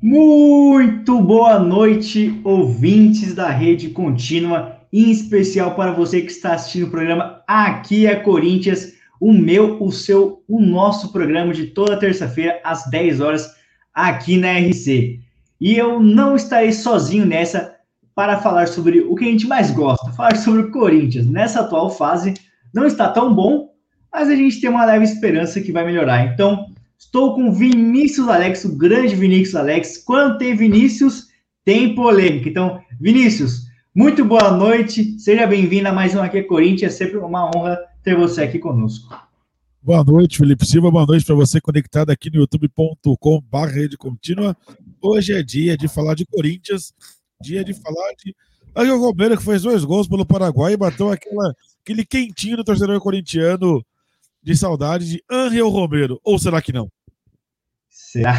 Muito boa noite, ouvintes da Rede Contínua, em especial para você que está assistindo o programa Aqui é Corinthians, o meu, o seu, o nosso programa de toda terça-feira às 10 horas aqui na RC. E eu não estarei sozinho nessa para falar sobre o que a gente mais gosta, falar sobre o Corinthians. Nessa atual fase, não está tão bom, mas a gente tem uma leve esperança que vai melhorar. Então, Estou com Vinícius Alex, o grande Vinícius Alex. Quando tem Vinícius, tem polêmica. Então, Vinícius, muito boa noite. Seja bem-vindo a mais um Aqui é Corinthians. É sempre uma honra ter você aqui conosco. Boa noite, Felipe Silva. Boa noite para você conectado aqui no youtube.com.br. Hoje é dia de falar de Corinthians, dia de falar de Angel Romero, que fez dois gols pelo Paraguai e bateu aquela, aquele quentinho no torcedor corintiano de saudade de Angel Romero. Ou será que não? Será?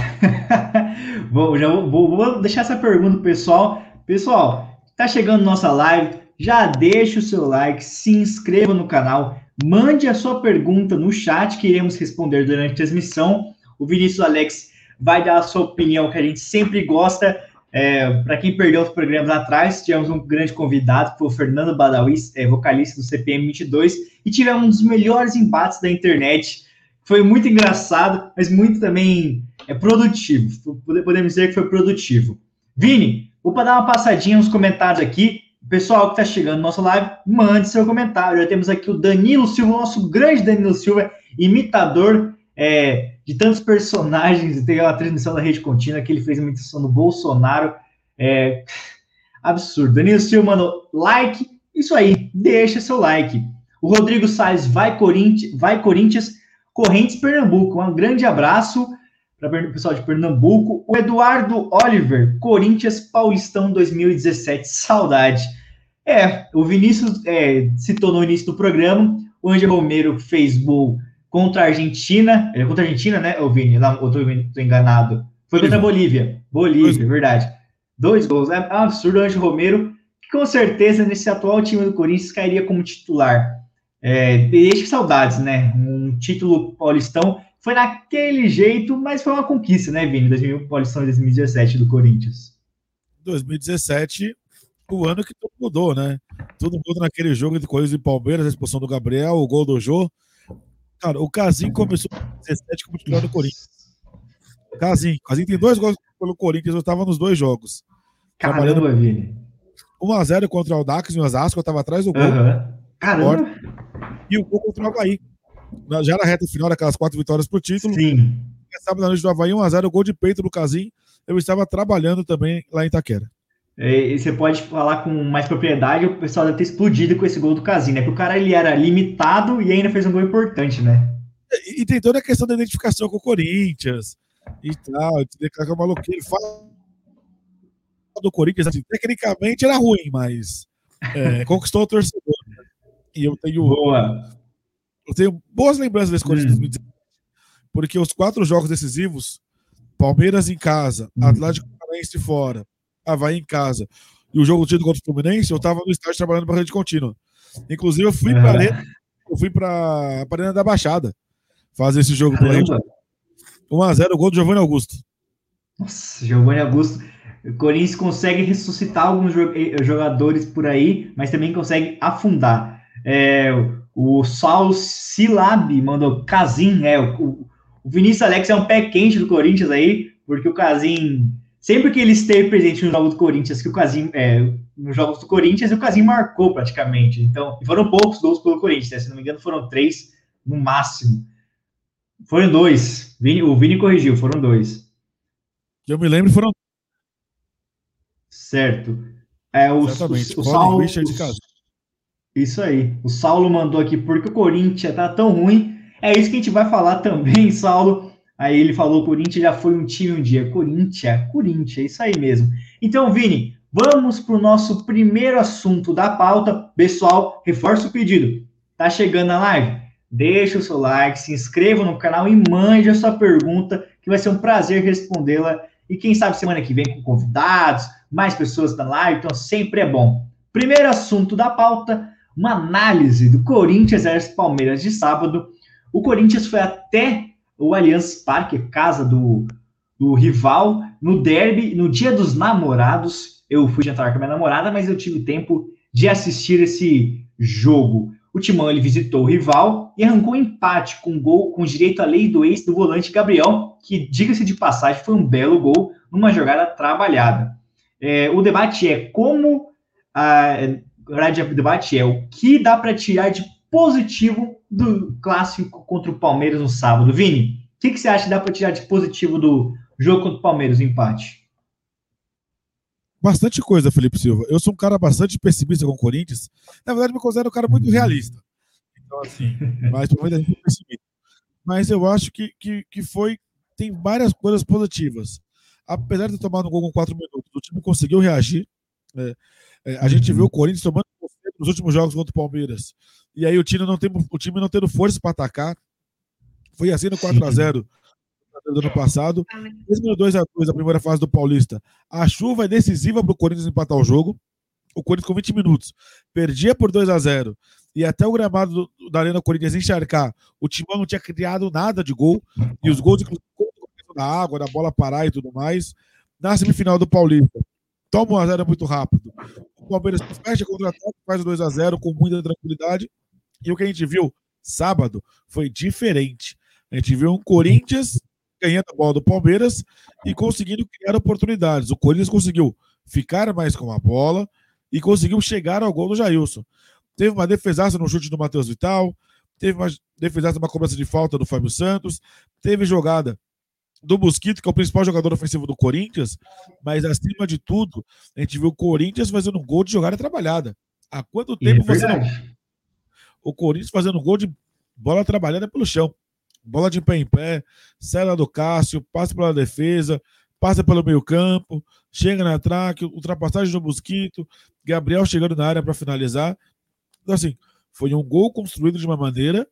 vou, já vou, vou, deixar essa pergunta pro pessoal. Pessoal, tá chegando nossa live, já deixa o seu like, se inscreva no canal, mande a sua pergunta no chat que iremos responder durante a transmissão. O Vinícius Alex vai dar a sua opinião, que a gente sempre gosta. É, Para quem perdeu os programas atrás, tivemos um grande convidado, foi o Fernando Badawi, é, vocalista do CPM 22, e tivemos um dos melhores embates da internet. Foi muito engraçado, mas muito também é produtivo. Podemos dizer que foi produtivo. Vini, vou dar uma passadinha nos comentários aqui. Pessoal que está chegando no nosso live, mande seu comentário. Já temos aqui o Danilo Silva, nosso grande Danilo Silva, imitador é, de tantos personagens. Tem a transmissão da Rede Contínua que ele fez uma imitação do Bolsonaro. É, absurdo. Danilo Silva mandou like. Isso aí, deixa seu like. O Rodrigo Salles vai Corinthians, vai Corinthians, Correntes Pernambuco. Um grande abraço para o pessoal de Pernambuco. O Eduardo Oliver, Corinthians Paulistão 2017. Saudade. É, o Vinícius é, citou no início do programa. O Angel Romero fez gol contra a Argentina. É contra a Argentina, né, o Vini? Lá, eu tô, enganado. Foi contra a Bolívia. Bolívia, verdade. Dois gols. É, é um absurdo o Angel Romero, que com certeza nesse atual time do Corinthians cairia como titular. É, deixa saudades, né? Um título paulistão foi naquele jeito, mas foi uma conquista, né, Vini? 2000, Paulistão 2017 do Corinthians. 2017, o ano que tudo mudou, né? Tudo mudou naquele jogo de Corinthians e Palmeiras, a expulsão do Gabriel, o gol do Jô. Cara, o Casim começou em 2017 como titular do Corinthians. Casim, Casim tem dois gols pelo Corinthians, eu estava nos dois jogos. Caramba, Vini. 1x0 contra o Aldax em Osasco, eu estava atrás do gol. Uhum. Caramba. E o gol contra o Havaí. Já na reta final, daquelas quatro vitórias pro título. Sim. Sábado na noite do Havaí, 1x0, gol de peito do Casim. Eu estava trabalhando também lá em Itaquera. É, e você pode falar com mais propriedade, o pessoal deve ter explodido com esse gol do Casim, né? Porque o cara ele era limitado e ainda fez um gol importante, né? E, e tem toda a questão da identificação com o Corinthians e tal, aquela maluqueira. Ele fala do Corinthians, assim, tecnicamente era ruim, mas é, conquistou o torcedor. Né? E eu tenho. Boa. Eu tenho boas lembranças desse Corinthians hum. 2017. Porque os quatro jogos decisivos, Palmeiras em casa, hum. Atlético Paranaense fora, Havaí em casa, e o jogo do contra o Fluminense, eu estava no estádio trabalhando para a rede contínua. Inclusive, eu fui para arena, eu fui para a Arena da Baixada fazer esse jogo para rede. 1x0, gol do Giovanni Augusto. Nossa, Giovanni Augusto. O Corinthians consegue ressuscitar alguns eh, jogadores por aí, mas também consegue afundar. É, o Saulo Silab mandou Casim, é, o, o Vinícius Alex é um pé quente do Corinthians aí, porque o Casim, sempre que ele esteve presente no jogo do Corinthians, que o Casim, é, nos jogos do Corinthians, o Casim marcou praticamente. Então, foram poucos gols pelo Corinthians, né? se não me engano, foram três no máximo. Foram dois. Vini, o Vini corrigiu, foram dois. Eu me lembro, foram Certo. É, o, Exatamente. O, o Saulo, Richard casa. Isso aí. O Saulo mandou aqui, porque o Corinthians tá tão ruim. É isso que a gente vai falar também, Saulo. Aí ele falou: Corinthians já foi um time um dia. Corinthians, Corinthians, é isso aí mesmo. Então, Vini, vamos para o nosso primeiro assunto da pauta. Pessoal, reforça o pedido. Tá chegando a live? Deixa o seu like, se inscreva no canal e mande a sua pergunta, que vai ser um prazer respondê-la. E quem sabe semana que vem com convidados, mais pessoas na live, então sempre é bom. Primeiro assunto da pauta, uma análise do Corinthians versus Palmeiras de sábado. O Corinthians foi até o Allianz Parque, casa do, do rival, no derby, no dia dos namorados. Eu fui jantar com a minha namorada, mas eu tive tempo de assistir esse jogo. O Timão ele visitou o rival e arrancou um empate com gol com direito à lei do ex do volante Gabriel, que, diga-se de passagem, foi um belo gol numa jogada trabalhada. É, o debate é como a, o debate é o que dá para tirar de positivo do clássico contra o Palmeiras no sábado. Vini, o que, que, você acha que dá para tirar de positivo do jogo contra o Palmeiras, o empate? Bastante coisa, Felipe Silva. Eu sou um cara bastante pessimista com o Corinthians. Na verdade, me considero um cara muito realista. Então, assim, mas por gente é pessimista. Mas eu acho que, que, que foi. Tem várias coisas positivas. Apesar de ter tomado um gol com quatro minutos, o time conseguiu reagir. É, é, a gente viu o Corinthians tomando nos últimos jogos contra o Palmeiras. E aí o time não, tem, o time não tendo força para atacar. Foi assim no 4x0 do ano passado. Mesmo no 2x2, a primeira fase do Paulista. A chuva é decisiva para o Corinthians empatar o jogo. O Corinthians com 20 minutos. Perdia por 2 a 0 E até o gramado do, da Arena Corinthians encharcar. O Timão não tinha criado nada de gol. E os gols, da água, da bola parar e tudo mais. Na semifinal do Paulista. Toma 1 a 0 muito rápido. O Palmeiras fecha contra-ataque, faz o 2 a 0 com muita tranquilidade. E o que a gente viu sábado foi diferente. A gente viu um Corinthians ganhando a bola do Palmeiras e conseguindo criar oportunidades. O Corinthians conseguiu ficar mais com a bola e conseguiu chegar ao gol do Jailson. Teve uma defesaça no chute do Matheus Vital, teve uma defesaça uma cobrança de falta do Fábio Santos, teve jogada do Mosquito, que é o principal jogador ofensivo do Corinthians, mas acima de tudo, a gente viu o Corinthians fazendo um gol de jogada trabalhada. Há quanto tempo é você não... O Corinthians fazendo gol de bola trabalhada pelo chão bola de pé em pé, cela do Cássio, passa pela defesa, passa pelo meio-campo, chega na traque, ultrapassagem do Mosquito, Gabriel chegando na área para finalizar. Então, assim, foi um gol construído de uma maneira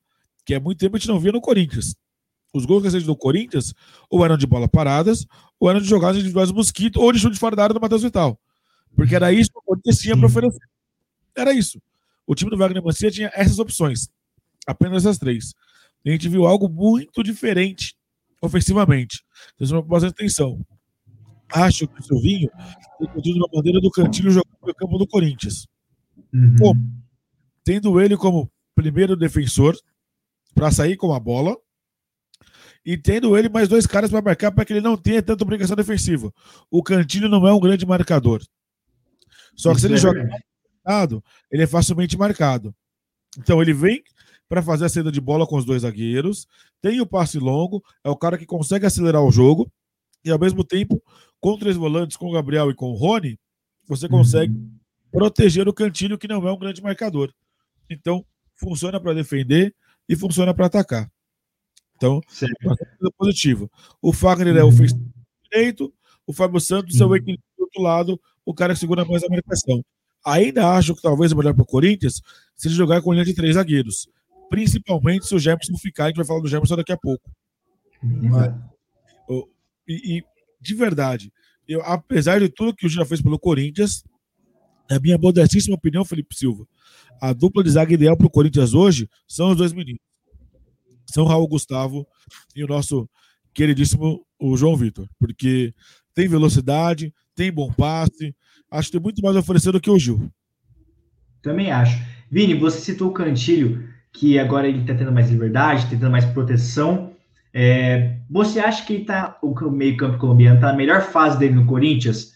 que há muito tempo a gente não via no Corinthians. Os gols recentes do Corinthians ou eram de bola paradas, ou eram de jogadas individuais do Mosquito, ou de chute fora da área do Matheus Vital. Porque era isso que o Corinthians tinha para oferecer. Era isso. O time do Wagner Mancia tinha essas opções. Apenas essas três a gente viu algo muito diferente ofensivamente. Então, bastante atenção. Acho que o Silvinho tem uma bandeira do Cantilho jogando no campo do Corinthians. Uhum. tendo ele como primeiro defensor para sair com a bola e tendo ele mais dois caras para marcar para que ele não tenha tanta obrigação defensiva. O Cantilho não é um grande marcador. Só que se ele é joga marcado, ele é facilmente marcado. Então ele vem para fazer a saída de bola com os dois zagueiros, tem o passe longo, é o cara que consegue acelerar o jogo, e ao mesmo tempo, com três volantes, com o Gabriel e com o Rony, você consegue uhum. proteger o Cantilho, que não é um grande marcador. Então, funciona para defender e funciona para atacar. Então, é positivo. O Fagner é uhum. é ofensivo direito, o Fábio Santos uhum. é o uhum. equilíbrio do outro lado, o cara que segura mais a marcação. Ainda acho que talvez o melhor para o Corinthians seja jogar com linha de três zagueiros principalmente se o Jefferson ficar, a gente vai falar do Jefferson daqui a pouco. Mas, e, e, de verdade, eu, apesar de tudo que o já fez pelo Corinthians, na minha modestíssima opinião, Felipe Silva, a dupla de zaga ideal para o Corinthians hoje são os dois meninos. São Raul Gustavo e o nosso queridíssimo o João Vitor, porque tem velocidade, tem bom passe, acho que tem muito mais a oferecer do que o Gil. Também acho. Vini, você citou o Cantilho que agora ele está tendo mais liberdade, tá tendo mais proteção. É, você acha que tá, o meio-campo colombiano está na melhor fase dele no Corinthians?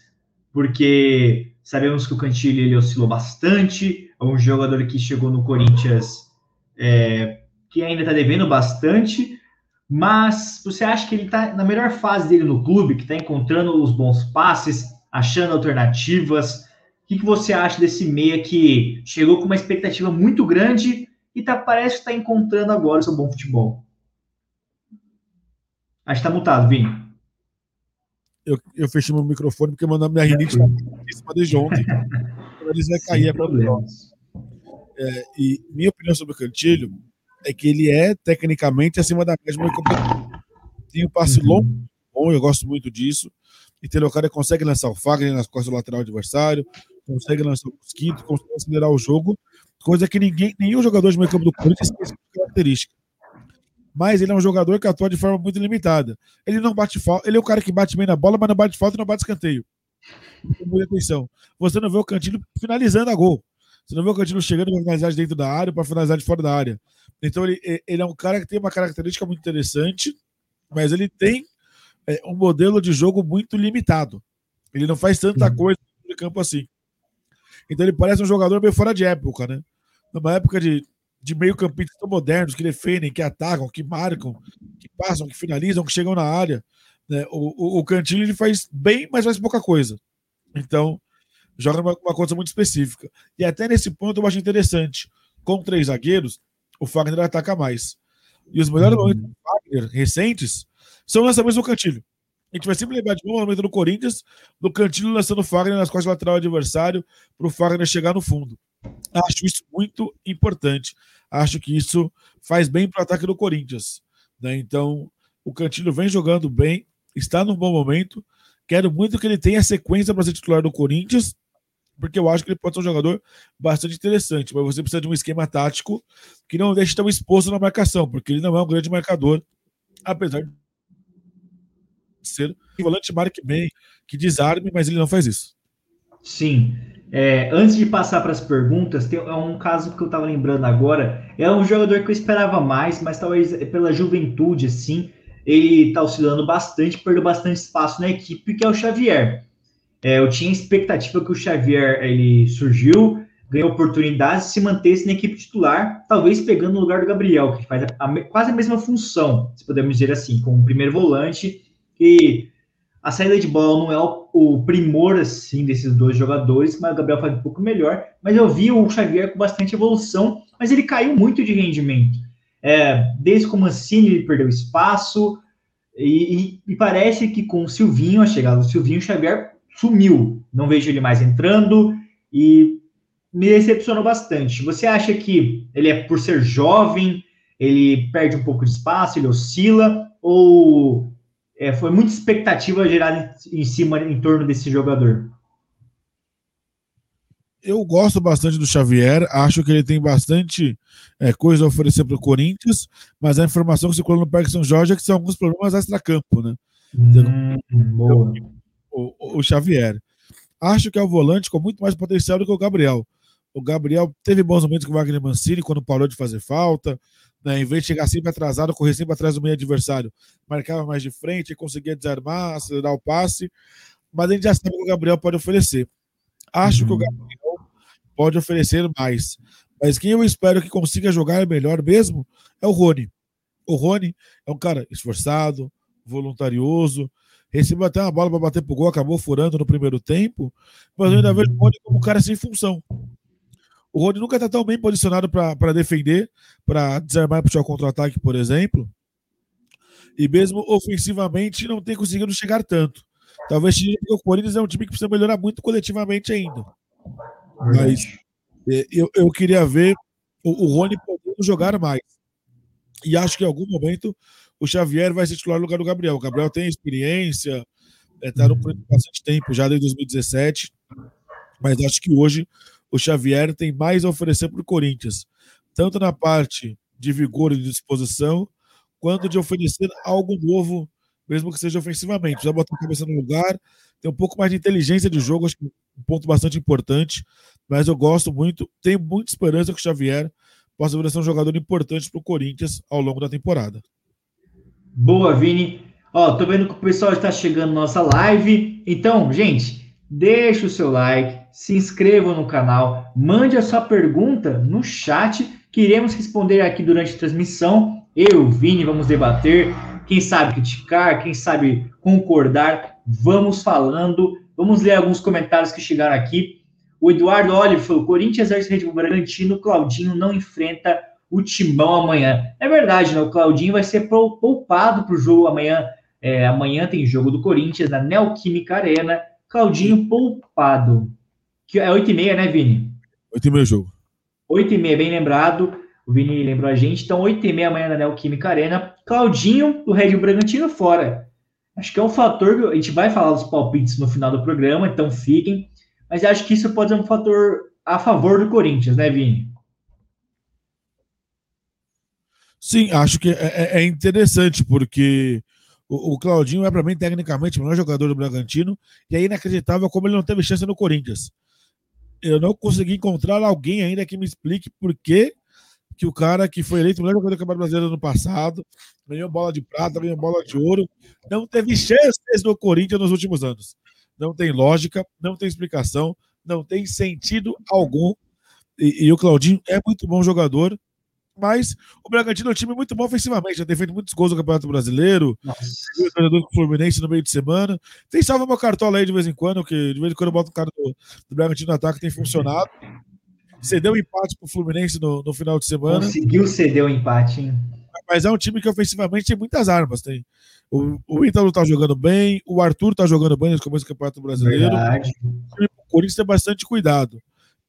Porque sabemos que o Cantilho ele oscilou bastante, é um jogador que chegou no Corinthians é, que ainda está devendo bastante, mas você acha que ele está na melhor fase dele no clube, que está encontrando os bons passes, achando alternativas? O que, que você acha desse meia que chegou com uma expectativa muito grande, e tá, parece que está encontrando agora o seu bom futebol. Acho que está mutado, Vini. Eu, eu fechei meu microfone porque mandou minha rinite tá em cima de ontem. Eles vai cair é problemas. É, e minha opinião sobre o Cantilho é que ele é tecnicamente acima da média Tem um passe uhum. longo, bom, eu gosto muito disso. E tem o cara que consegue lançar o Fagner nas costas do lateral adversário, consegue lançar o Mosquito, consegue acelerar o jogo coisa que ninguém, nenhum jogador de meio campo do Corinthians tem essa característica. mas ele é um jogador que atua de forma muito limitada. Ele não bate falta, ele é o cara que bate bem na bola, mas não bate falta e não bate escanteio. Muita atenção. Você não vê o Cantilho finalizando a gol. Você não vê o Cantilho chegando para finalizar de dentro da área para finalizar de fora da área. Então ele, ele é um cara que tem uma característica muito interessante, mas ele tem é, um modelo de jogo muito limitado. Ele não faz tanta uhum. coisa no campo assim. Então ele parece um jogador meio fora de época, né? Numa época de, de meio campistas tão modernos, que defendem, que atacam, que marcam, que passam, que finalizam, que chegam na área. Né? O, o, o Cantilho ele faz bem, mas faz pouca coisa. Então, joga uma, uma coisa muito específica. E até nesse ponto eu acho interessante. Com três zagueiros, o Fagner ataca mais. E os melhores uhum. momentos do Fagner recentes são lançamentos do Cantilho. A gente vai sempre lembrar de um momento do Corinthians, do Cantilho lançando o Fagner nas costas lateral adversário para o Fagner chegar no fundo. Acho isso muito importante. Acho que isso faz bem para o ataque do Corinthians. Né? Então, o Cantilho vem jogando bem, está num bom momento. Quero muito que ele tenha sequência para ser titular do Corinthians, porque eu acho que ele pode ser um jogador bastante interessante. Mas você precisa de um esquema tático que não deixe tão exposto na marcação, porque ele não é um grande marcador, apesar de ser um volante marque bem, que desarme, mas ele não faz isso. Sim. É, antes de passar para as perguntas, tem é um caso que eu estava lembrando agora. É um jogador que eu esperava mais, mas talvez pela juventude, assim, ele está oscilando bastante, perdeu bastante espaço na equipe, que é o Xavier. É, eu tinha expectativa que o Xavier ele surgiu, ganhou oportunidades, se mantesse na equipe titular, talvez pegando no lugar do Gabriel, que faz a, a, quase a mesma função, se podemos dizer assim, como primeiro volante que a saída de bola não é o, o, primor assim desses dois jogadores, mas o Gabriel faz um pouco melhor. Mas eu vi o Xavier com bastante evolução, mas ele caiu muito de rendimento. É, desde o Mancini ele perdeu espaço, e, e, e, parece que com o Silvinho, a chegada do Silvinho, o Xavier sumiu. Não vejo ele mais entrando e me decepcionou bastante. Você acha que ele é por ser jovem, ele perde um pouco de espaço, ele oscila, ou é, foi muita expectativa gerada em cima, em torno desse jogador. Eu gosto bastante do Xavier, acho que ele tem bastante é, coisa a oferecer para o Corinthians, mas a informação que circula no Parque São Jorge é que são alguns problemas extra-campo, né? Hum, então, o, o Xavier. Acho que é o volante com muito mais potencial do que o Gabriel. O Gabriel teve bons momentos com o Wagner Mancini quando parou de fazer falta, né? Em vez de chegar sempre atrasado, correr sempre atrás do meio adversário, marcava mais de frente, conseguia desarmar, acelerar o passe. Mas a gente já sabe o que o Gabriel pode oferecer. Acho uhum. que o uhum. Gabriel pode oferecer mais. Mas quem eu espero que consiga jogar melhor mesmo é o Rony. O Rony é um cara esforçado, voluntarioso, recebeu até uma bola para bater pro gol, acabou furando no primeiro tempo, mas eu ainda vejo o Rony como um cara sem função. O Rony nunca está tão bem posicionado para defender, para desarmar e puxar o contra-ataque, por exemplo. E mesmo ofensivamente não tem conseguido chegar tanto. Talvez o Corinthians é um time que precisa melhorar muito coletivamente ainda. Mas é, eu, eu queria ver o, o Rony podendo jogar mais. E acho que em algum momento o Xavier vai se titular no lugar do Gabriel. O Gabriel tem experiência, está é, no bastante tempo, já desde 2017. Mas acho que hoje o Xavier tem mais a oferecer para o Corinthians, tanto na parte de vigor e de disposição, quanto de oferecer algo novo, mesmo que seja ofensivamente. Precisa botar a cabeça no lugar, tem um pouco mais de inteligência de jogo, acho que um ponto bastante importante, mas eu gosto muito, tenho muita esperança que o Xavier possa vir a ser um jogador importante para o Corinthians ao longo da temporada. Boa, Vini. Ó, tô vendo que o pessoal está chegando nossa live. Então, gente, deixa o seu like, se inscreva no canal, mande a sua pergunta no chat, que iremos responder aqui durante a transmissão. Eu, Vini, vamos debater. Quem sabe criticar, quem sabe concordar, vamos falando. Vamos ler alguns comentários que chegaram aqui. O Eduardo Oliver falou: Corinthians versus Red Bull Bragantino, Claudinho não enfrenta o Timão amanhã. É verdade, né? O Claudinho vai ser poupado para o jogo amanhã. É, amanhã tem jogo do Corinthians na Neoquímica Arena. Claudinho poupado. Que é 8 e meia, né, Vini? 8 e meia jogo. 8 e meia, bem lembrado. O Vini lembrou a gente. Então, 8 e meia amanhã na Neoquímica Arena. Claudinho, do Red Bragantino, fora. Acho que é um fator. A gente vai falar dos palpites no final do programa, então fiquem. Mas acho que isso pode ser um fator a favor do Corinthians, né, Vini? Sim, acho que é, é, é interessante, porque o, o Claudinho é, para mim, tecnicamente, o melhor jogador do Bragantino, e é inacreditável como ele não teve chance no Corinthians. Eu não consegui encontrar alguém ainda que me explique por que, que o cara que foi eleito o melhor jogador do Campeonato Brasileiro no passado, ganhou bola de prata, ganhou bola de ouro, não teve chances no Corinthians nos últimos anos. Não tem lógica, não tem explicação, não tem sentido algum. E, e o Claudinho é muito bom jogador, mas o Bragantino é um time muito bom ofensivamente, já tem feito muitos gols no Campeonato Brasileiro, jogador do Fluminense no meio de semana. Tem salva uma cartola aí de vez em quando, que de vez em quando eu boto um cara do, do Bragantino no ataque, tem funcionado. Cedeu empate pro Fluminense no, no final de semana. Conseguiu ceder o empate, hein? Mas é um time que ofensivamente tem muitas armas. Tem. O, o Ítalo tá jogando bem, o Arthur tá jogando bem no começo do Campeonato Brasileiro. Verdade. O Corinthians tem bastante cuidado.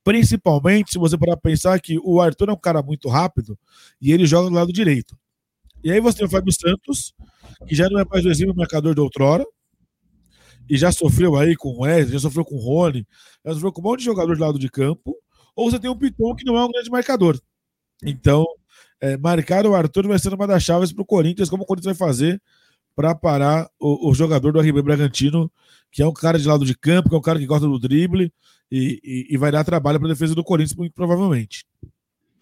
Principalmente se você parar pensar que o Arthur é um cara muito rápido e ele joga do lado direito. E aí você tem o Fábio Santos, que já não é mais o exímio marcador de outrora, e já sofreu aí com o Wesley, já sofreu com o Rony, já sofreu com um monte de jogador do lado de campo, ou você tem um Piton que não é um grande marcador. Então, é, marcar o Arthur vai ser uma das chaves para o Corinthians, como o Corinthians vai fazer para parar o, o, jogador do RB Bragantino, que é um cara de lado de campo, que é um cara que gosta do drible e, e, e vai dar trabalho para a defesa do Corinthians, muito provavelmente.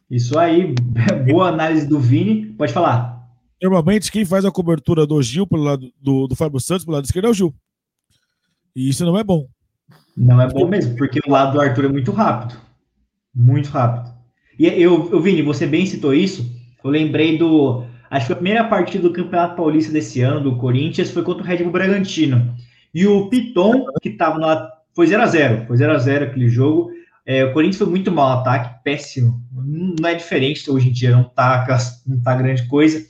Isso aí, boa análise do Vini. Pode falar. Normalmente, quem faz a cobertura do Gil pelo lado do, do Fábio Santos, pelo lado esquerdo, é o Gil. E isso não é bom. Não é bom mesmo, porque o lado do Arthur é muito rápido. Muito rápido. E eu, eu Vini, você bem citou isso. Eu lembrei do Acho que a primeira partida do Campeonato Paulista desse ano, do Corinthians, foi contra o Red Bull Bragantino. E o Piton, que estava lá, foi 0 a 0 foi 0 a 0 aquele jogo. É, o Corinthians foi muito mal no ataque, péssimo. Não é diferente hoje em dia, não tá, não tá grande coisa.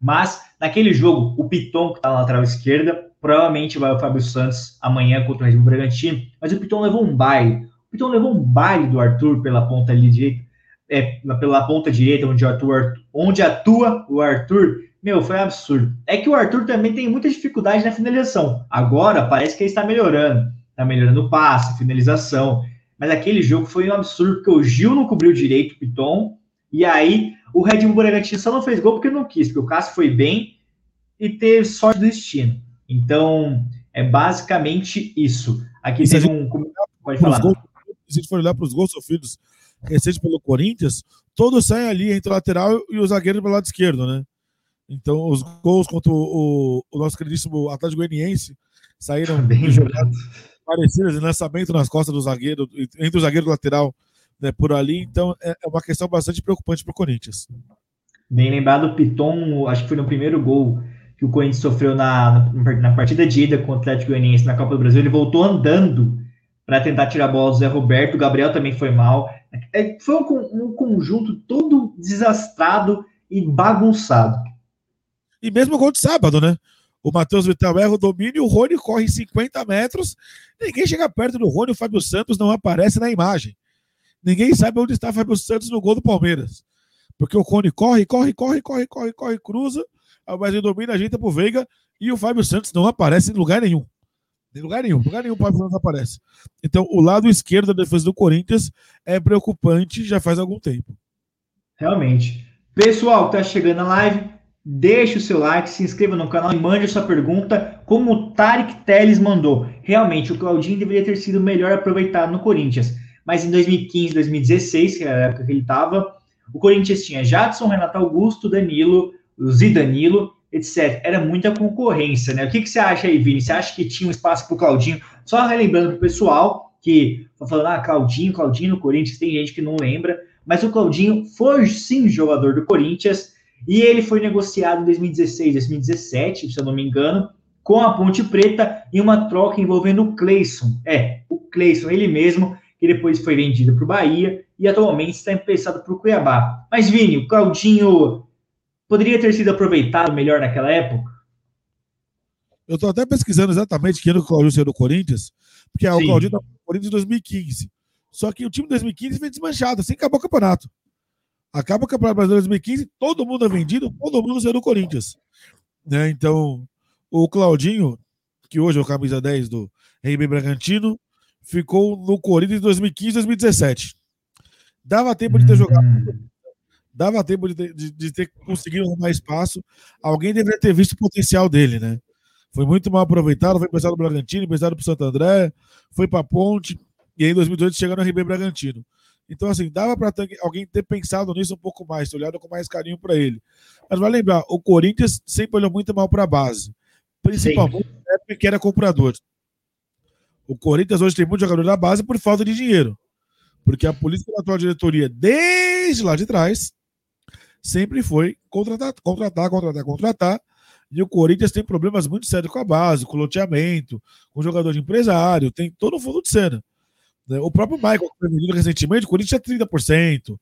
Mas naquele jogo, o Piton, que está na lateral esquerda, provavelmente vai o Fábio Santos amanhã contra o Red Bull Bragantino. Mas o Piton levou um baile. O Piton levou um baile do Arthur pela ponta ali direita é, pela ponta direita, onde, Arthur, onde atua o Arthur, meu, foi absurdo. É que o Arthur também tem muita dificuldade na finalização. Agora parece que ele está melhorando. Está melhorando o passe, finalização. Mas aquele jogo foi um absurdo, porque o Gil não cobriu direito o Piton. E aí o Red Bull Bragantino só não fez gol porque não quis, porque o Cássio foi bem e teve sorte do destino. Então, é basicamente isso. Aqui e teve um. Pode falar. Gols, se a gente for olhar para os gols sofridos recente pelo Corinthians, todos saem ali entre o lateral e o zagueiro pelo lado esquerdo, né? Então, os gols contra o, o nosso queridíssimo Atlético Goianiense saíram Bem jogadas parecidas, lançamento nas costas do zagueiro, entre o zagueiro e o lateral, né, por ali. Então, é, é uma questão bastante preocupante para o Corinthians. Bem lembrado, o Piton, acho que foi no primeiro gol que o Corinthians sofreu na, na, na partida de ida com o Atlético Goianiense na Copa do Brasil. Ele voltou andando para tentar tirar a bola do Zé Roberto. O Gabriel também foi mal. É, foi um, um, conjunto todo desastrado e bagunçado. E mesmo gol de sábado, né? O Matheus Vital erra o domínio, o Rony corre 50 metros, ninguém chega perto do Rony, o Fábio Santos não aparece na imagem. Ninguém sabe onde está o Fábio Santos no gol do Palmeiras. Porque o Rony corre, corre, corre, corre, corre, corre, cruza, mas ele domina, ajeita pro Veiga e o Fábio Santos não aparece em lugar nenhum. Em lugar nenhum, lugar nenhum o Santos aparece. Então, o lado esquerdo da defesa do Corinthians é preocupante já faz algum tempo. Realmente. Pessoal tá chegando na live, deixe o seu like, se inscreva no canal e mande a sua pergunta, como o Tarek Teles mandou. Realmente, o Claudinho deveria ter sido melhor aproveitado no Corinthians. Mas em 2015, 2016, que era a época que ele estava, o Corinthians tinha Jadson, Renato Augusto, Danilo, Zidanilo etc. Era muita concorrência, né? O que, que você acha aí, Vini? Você acha que tinha um espaço para o Claudinho? Só relembrando para o pessoal que tá falando, ah, Claudinho, Claudinho no Corinthians, tem gente que não lembra, mas o Claudinho foi sim jogador do Corinthians e ele foi negociado em 2016, 2017, se eu não me engano, com a Ponte Preta em uma troca envolvendo o Cleison. É, o Cleison, ele mesmo, que depois foi vendido para o Bahia e atualmente está emprestado para o Cuiabá. Mas, Vini, o Claudinho poderia ter sido aproveitado melhor naquela época? Eu estou até pesquisando exatamente que ano o Claudinho saiu do Corinthians, porque Sim. o Claudinho estava no Corinthians em 2015. Só que o time de 2015 foi desmanchado, assim acabou o campeonato. Acaba o Campeonato Brasileiro de 2015, todo mundo é vendido, todo mundo saiu do Corinthians. Né? Então, o Claudinho, que hoje é o camisa 10 do RB Bragantino, ficou no Corinthians em 2015 2017. Dava tempo de ter jogado dava tempo de, de, de ter conseguido arrumar espaço. Alguém deveria ter visto o potencial dele, né? Foi muito mal aproveitado, foi emprestado para o Bragantino, emprestado para o Santo André, foi para a Ponte, e aí em 2018 chegou no RB Bragantino. Então, assim, dava para alguém ter pensado nisso um pouco mais, ter olhado com mais carinho para ele. Mas vai lembrar, o Corinthians sempre olhou muito mal para a base, principalmente na época que era comprador. O Corinthians hoje tem muito jogador da base por falta de dinheiro. Porque a política da atual diretoria, desde lá de trás, sempre foi contratar, contratar, contratar, contratar. E o Corinthians tem problemas muito sérios com a base, com o loteamento, com o jogador de empresário, tem todo o fundo de cena. Né? O próprio Michael, que foi vendido recentemente, o Corinthians é 30%.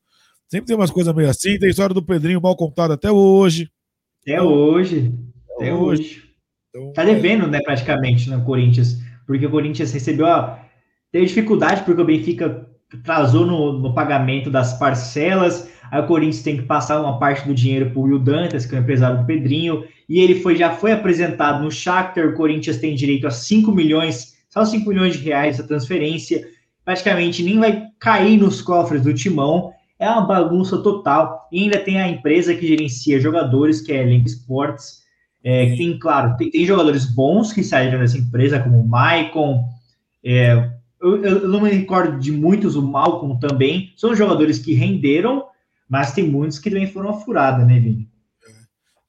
Sempre tem umas coisas meio assim. Tem a história do Pedrinho mal contada até hoje. Até hoje. Até hoje. hoje. Então, tá devendo, né, praticamente, no Corinthians. Porque o Corinthians recebeu a. Teve dificuldade porque o Benfica atrasou no, no, pagamento das parcelas, aí o Corinthians tem que passar uma parte do dinheiro para o Will Dantas, que é o empresário do Pedrinho, e ele foi, já foi apresentado no Shakhtar, o Corinthians tem direito a 5 milhões, só 5 milhões de reais essa transferência, praticamente nem vai cair nos cofres do Timão, é uma bagunça total, e ainda tem a empresa que gerencia jogadores, que é a Link Sports, é, tem, claro, tem, tem, jogadores bons que saíram dessa empresa, como o Maicon, é, eu, eu, não me recordo de muitos, o Malcolm também. São jogadores que renderam, mas tem muitos que também foram furada, né, Vini?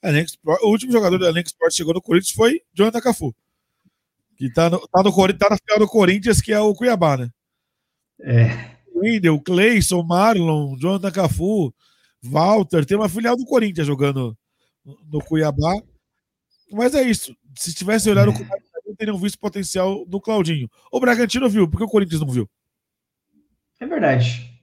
É. O último jogador da Elenco Sport chegou no Corinthians foi Jonathan Cafu. Que tá no, tá no, tá na final do Corinthians, que é o Cuiabá, né? É. Wendel, Cleison, Marlon, Jonathan Cafu, Walter, tem uma filial do Corinthians jogando no, Cuiabá. Mas é isso. Se tivesse olhado é. o não teriam visto o potencial do Claudinho. O Bragantino viu, porque o Corinthians não viu. É verdade.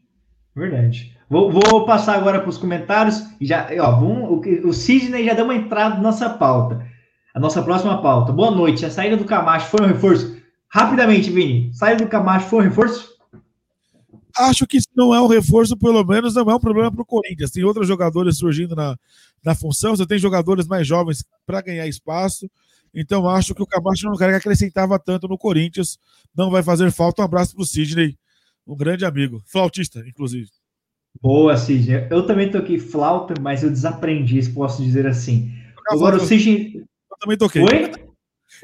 Verdade. Vou, vou passar agora para os comentários. Já, ó, o, o Sidney já deu uma entrada na nossa pauta. A nossa próxima pauta. Boa noite. A saída do Camacho foi um reforço? Rapidamente, Vini. Saída do Camacho foi um reforço? Acho que não é um reforço, pelo menos não é um problema para o Corinthians. Tem outros jogadores surgindo na, na função. Você tem jogadores mais jovens para ganhar espaço. Então acho que o Camacho não que acrescentava tanto no Corinthians. Não vai fazer falta. Um abraço para o Sidney, um grande amigo, flautista, inclusive. Boa, Sidney. Eu também toquei flauta, mas eu desaprendi, se posso dizer assim. Agora o Sidney. Eu também toquei. Oi?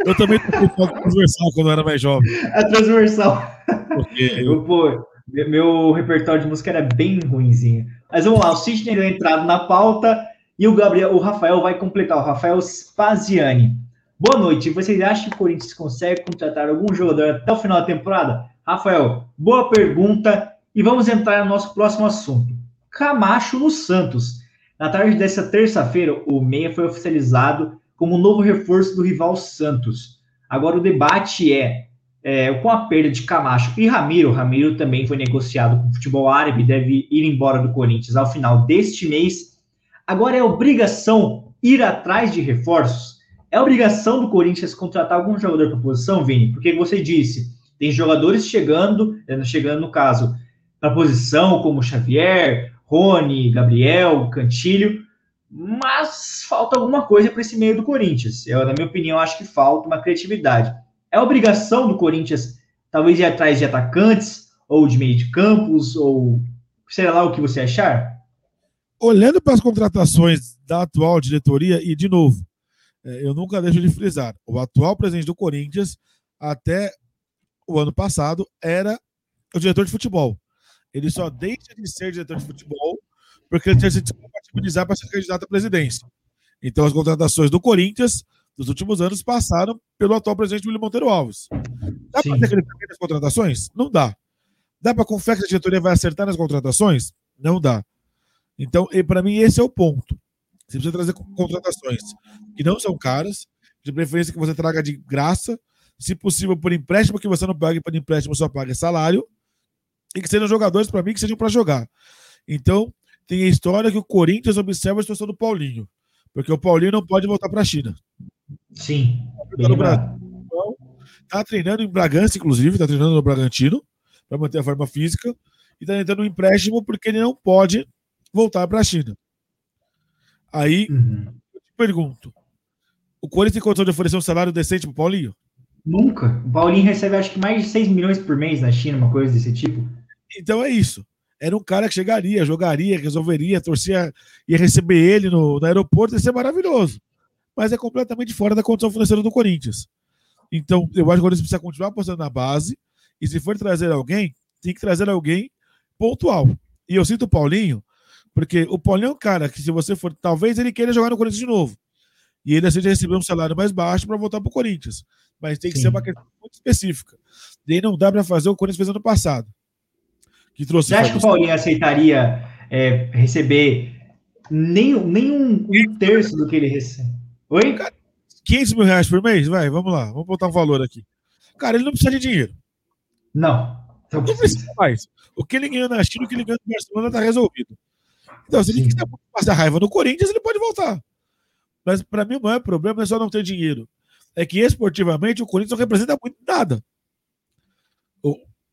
Eu também toquei flauta transversal quando eu era mais jovem. A transversal. Porque eu... Pô, meu repertório de música era bem ruimzinho. Mas vamos lá, o Sidney deu entrado na pauta e o Gabriel, o Rafael vai completar, o Rafael Spaziani. Boa noite. Vocês acham que o Corinthians consegue contratar algum jogador até o final da temporada? Rafael, boa pergunta. E vamos entrar no nosso próximo assunto. Camacho no Santos. Na tarde dessa terça-feira, o Meia foi oficializado como novo reforço do rival Santos. Agora o debate é, é com a perda de Camacho e Ramiro. Ramiro também foi negociado com o futebol árabe, deve ir embora do Corinthians ao final deste mês. Agora é obrigação ir atrás de reforços. É obrigação do Corinthians contratar algum jogador para posição, Vini? Porque você disse, tem jogadores chegando, eh, chegando no caso, para posição, como Xavier, Rony, Gabriel, Cantilho, mas falta alguma coisa para esse meio do Corinthians. Eu, na minha opinião, acho que falta uma criatividade. É obrigação do Corinthians, talvez, ir atrás de atacantes, ou de meio de campos, ou sei lá o que você achar? Olhando para as contratações da atual diretoria, e de novo, é, eu nunca deixo de frisar, o atual presidente do Corinthians, até o ano passado, era o diretor de futebol. Ele só deixa de ser diretor de futebol porque ele tinha se compatibilizar para ser candidato à presidência. Então, as contratações do Corinthians nos últimos anos passaram pelo atual presidente William Monteiro Alves. Dá para ter aquele das contratações? Não dá. Dá para confiar que a diretoria vai acertar nas contratações? Não dá. Então, para mim, esse é o ponto. Você precisa trazer contratações que não são caras, de preferência que você traga de graça, se possível por empréstimo, que você não pague por empréstimo, só pague salário, e que sejam jogadores, para mim, que sejam para jogar. Então, tem a história que o Corinthians observa a situação do Paulinho, porque o Paulinho não pode voltar para a China. Sim. Tá Brasil. Então, tá treinando em Bragança, inclusive, tá treinando no Bragantino, para manter a forma física, e tá entrando um empréstimo porque ele não pode voltar para a China. Aí, uhum. eu te pergunto: o Corinthians tem condição de oferecer um salário decente pro Paulinho? Nunca. O Paulinho recebe acho que mais de 6 milhões por mês na China, uma coisa desse tipo. Então é isso. era um cara que chegaria, jogaria, resolveria, torcia, ia receber ele no, no aeroporto, ia ser maravilhoso. Mas é completamente fora da condição financeira do Corinthians. Então, eu acho que o Corinthians precisa continuar apostando na base, e se for trazer alguém, tem que trazer alguém pontual. E eu sinto o Paulinho, porque o Paulinho é um cara que, se você for, talvez ele queira jogar no Corinthians de novo. E ele aceita receber um salário mais baixo para voltar para o Corinthians. Mas tem que Sim. ser uma questão muito específica. E aí não dá para fazer o Corinthians fez ano passado que trouxe. Você acha que o Paulinho aceitaria é, receber nem, nem um, um, terço do que ele recebe? Oi? 500 mil reais por mês? Vai, vamos lá, vamos botar um valor aqui. Cara, ele não precisa de dinheiro. Não. Não, não precisa mais. O que ele ganhou na China, o que ele ganhou no Barcelona tá resolvido. Então, se ele quiser passar raiva no Corinthians, ele pode voltar. Mas para mim o maior problema é só não ter dinheiro. É que esportivamente o Corinthians não representa muito nada.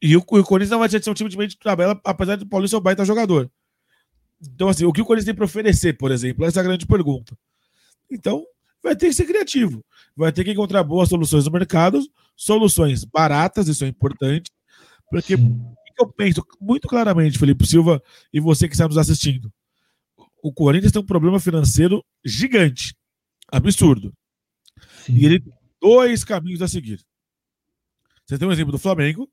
E o, o Corinthians não vai ser um time de meio de tabela, apesar de o Paulinho ser um baita jogador. Então, assim, o que o Corinthians tem para oferecer, por exemplo? Essa é a grande pergunta. Então, vai ter que ser criativo. Vai ter que encontrar boas soluções no mercado, soluções baratas, isso é importante. Porque eu penso muito claramente, Felipe Silva, e você que está nos assistindo. O Corinthians tem um problema financeiro gigante, absurdo. Sim. E ele tem dois caminhos a seguir. Você tem um exemplo do Flamengo,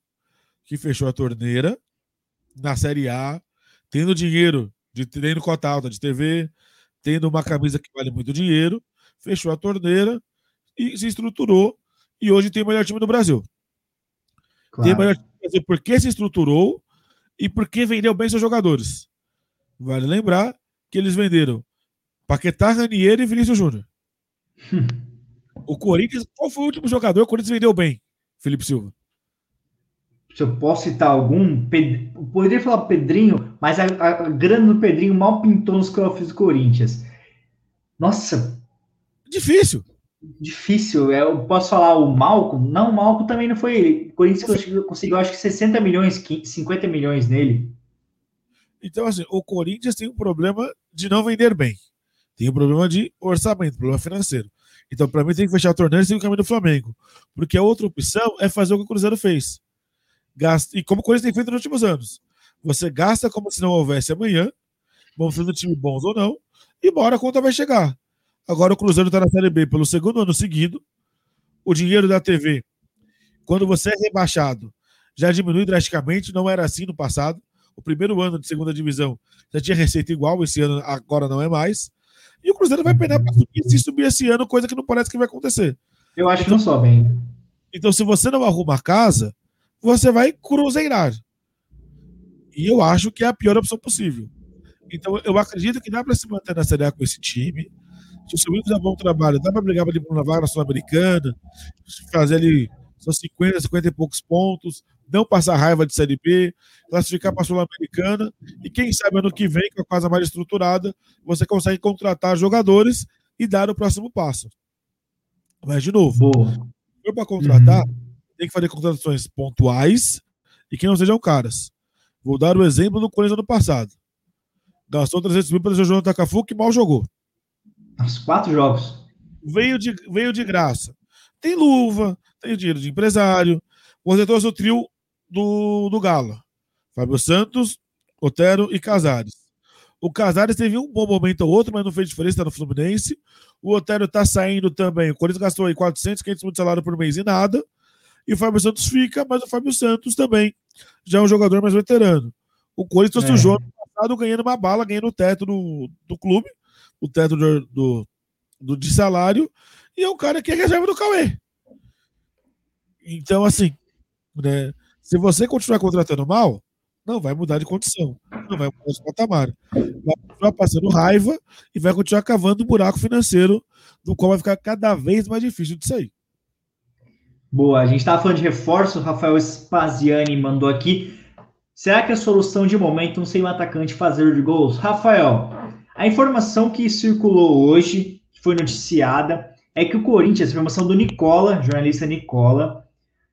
que fechou a torneira na Série A, tendo dinheiro de treino cota alta de TV, tendo uma camisa que vale muito dinheiro, fechou a torneira e se estruturou e hoje tem o melhor time do Brasil. Claro. Tem o melhor time do Brasil porque se estruturou e porque vendeu bem seus jogadores. Vale lembrar que eles venderam Paquetá, Ranieri e Vinícius Júnior. o Corinthians, qual foi o último jogador que o Corinthians vendeu bem? Felipe Silva se eu posso citar algum, Ped... poderia falar Pedrinho, mas a, a, grana do Pedrinho mal pintou nos cofres do Corinthians. Nossa. Difícil. Difícil. É, eu posso falar o Malco? Não, o Malco também não foi ele. O Corinthians conseguiu, conseguiu, acho que 60 milhões, 50 milhões nele. Então, assim, o Corinthians tem um problema de não vender bem. Tem um problema de orçamento, problema financeiro. Então, para mim, tem que fechar a torneira e seguir o caminho do Flamengo. Porque a outra opção é fazer o que o Cruzeiro fez gasta, e como o Corinthians tem feito nos últimos anos. Você gasta como se não houvesse amanhã, vamos fazer time bons ou não, e bora a conta vai chegar. Agora o Cruzeiro está na Série B pelo segundo ano seguido. O dinheiro da TV, quando você é rebaixado, já diminui drasticamente, não era assim no passado. O primeiro ano de segunda divisão já tinha receita igual, esse ano agora não é mais. E o Cruzeiro vai pegar para subir, se subir esse ano, coisa que não parece que vai acontecer. Eu acho então, que não sobe ainda. Então, se você não arruma a casa, você vai cruzeirar. E eu acho que é a pior opção possível. Então, eu acredito que dá para se manter na Série A com esse time. Se o seu fizer um bom trabalho, dá para brigar para uma vaga na Sul-Americana, fazer ali seus 50, 50 e poucos pontos, não passar raiva de Série B, classificar para a Sul-Americana. E quem sabe ano que vem, com a casa mais estruturada, você consegue contratar jogadores e dar o próximo passo. Mas, de novo, for para contratar, uhum tem que fazer contratações pontuais e que não sejam caras. Vou dar o exemplo do Corinthians ano passado. Gastou 300 mil para o Jonathan Cafu, que mal jogou. Os quatro jogos. Veio de, veio de graça. Tem luva, tem dinheiro de empresário. Você trouxe o trio do, do Galo. Fábio Santos, Otero e Casares. O Casares teve um bom momento ou outro, mas não fez diferença, está no Fluminense. O Otero está saindo também. O Corinthians gastou aí 400, 500 mil de salário por mês e nada. E o Fábio Santos fica, mas o Fábio Santos também já é um jogador mais veterano. O Corinthians é. sujou no passado ganhando uma bala, ganhando o teto do, do clube, o teto do, do, do, de salário, e é um cara que é reserva do Cauê. Então, assim, né, se você continuar contratando mal, não vai mudar de condição, não vai mudar de patamar. Vai continuar passando raiva e vai continuar cavando um buraco financeiro, do qual vai ficar cada vez mais difícil de sair. Boa, a gente estava falando de reforço, o Rafael Spaziani mandou aqui. Será que a solução de momento não ser um atacante fazer de gols? Rafael, a informação que circulou hoje, que foi noticiada, é que o Corinthians, informação do Nicola, jornalista Nicola,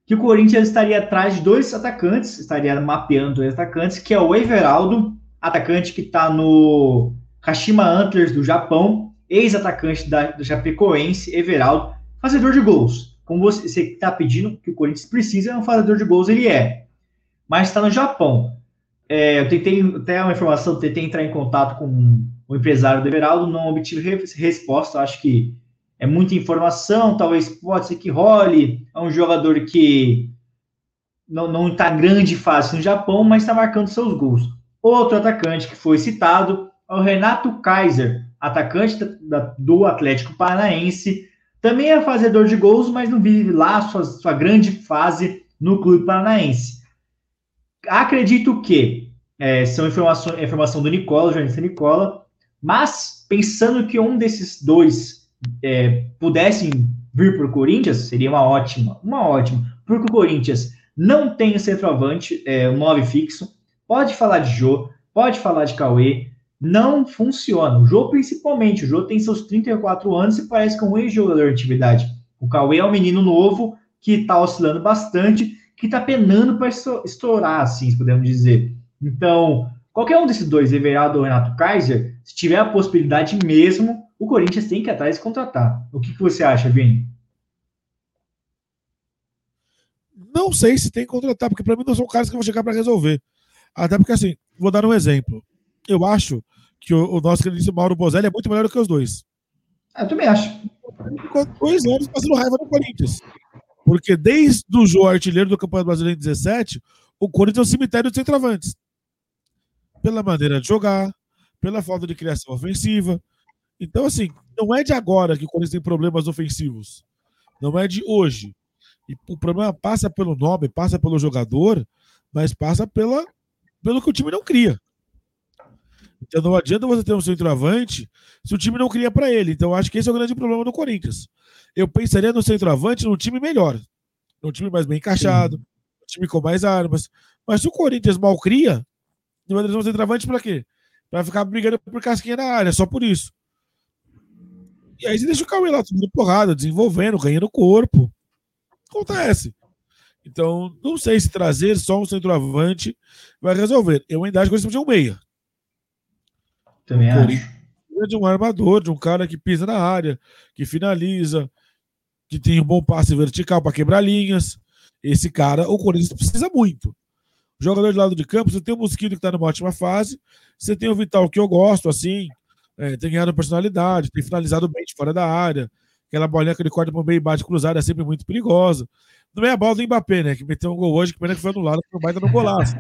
que o Corinthians estaria atrás de dois atacantes, estaria mapeando dois atacantes, que é o Everaldo, atacante que está no Kashima Antlers do Japão, ex-atacante da, do Chapecoense, Everaldo, fazedor de gols como você está pedindo que o Corinthians precisa, é um fazedor de gols, ele é. Mas está no Japão. é, eu tentei até uma informação, tentei entrar em contato com o empresário do Everaldo, não obtive resposta. Acho que é muita informação, talvez pode ser que role. É um jogador que não está grande fase no Japão, mas está marcando seus gols. Outro atacante que foi citado é o Renato Kaiser, atacante da, do Atlético Paranaense. Também é fazedor de gols, mas não vive lá sua, sua grande fase no clube paranaense. Acredito que é, são informações, informação do Nicola, jornalista Nicola, mas pensando que um desses dois é, pudessem vir para o Corinthians, seria uma ótima, uma ótima, porque o Corinthians não tem o centroavante, é, um 9 fixo, pode falar de Jô, pode falar de Cauê, não funciona. O Jô, principalmente, o Jô tem seus 34 anos e parece que é um ex-jogador de atividade. O Cauê é um menino novo que está oscilando bastante, que está penando para estourar, assim, podemos dizer. Então, qualquer um desses dois, Everaldo ou Renato Kaiser, se tiver a possibilidade mesmo, o Corinthians tem que ir atrás e contratar. O que, que você acha, Vini? Não sei se tem que contratar, porque para mim não são caras que vão chegar para resolver. Até porque, assim, vou dar um exemplo. Eu acho que o, o nosso querido Mauro Bozelli é muito melhor do que os dois. Eu também acho. Ficou dois anos fazendo raiva no Corinthians. Porque desde o jogo artilheiro do Campeonato Brasileiro em 17, o Corinthians é um cemitério de centroavantes. Pela maneira de jogar, pela falta de criação ofensiva. Então, assim, não é de agora que o Corinthians tem problemas ofensivos. Não é de hoje. E o problema passa pelo nome, passa pelo jogador, mas passa pela, pelo que o time não cria. Então não adianta você ter um centroavante se o time não cria para ele. Então acho que esse é o grande problema do Corinthians. Eu pensaria no centroavante num time melhor, num time mais bem encaixado, Sim. um time com mais armas. Mas se o Corinthians mal cria, não vai ter um centroavante para quê? Para ficar brigando por casquinha na área, só por isso. E aí você deixa o Cauê lá, tomando porrada, desenvolvendo, ganhando corpo. Acontece. Então, não sei se trazer só um centroavante vai resolver. Eu ainda acho que eles precisam de um meia. Também acho. De um armador, de um cara que pisa na área, que finaliza, que tem um bom passe vertical para quebrar linhas. Esse cara, o Corinthians precisa muito. Jogador de lado de campo, você tem o Mosquito que está numa ótima fase, você tem o Vital que eu gosto, assim, é, tem ganhado personalidade, tem finalizado bem de fora da área. Aquela bolinha que ele corta para o meio e bate cruzada é sempre muito perigosa. Não é a bola do Mbappé, né? Que meteu um gol hoje, que pena que foi anulado, porque o baita no golaço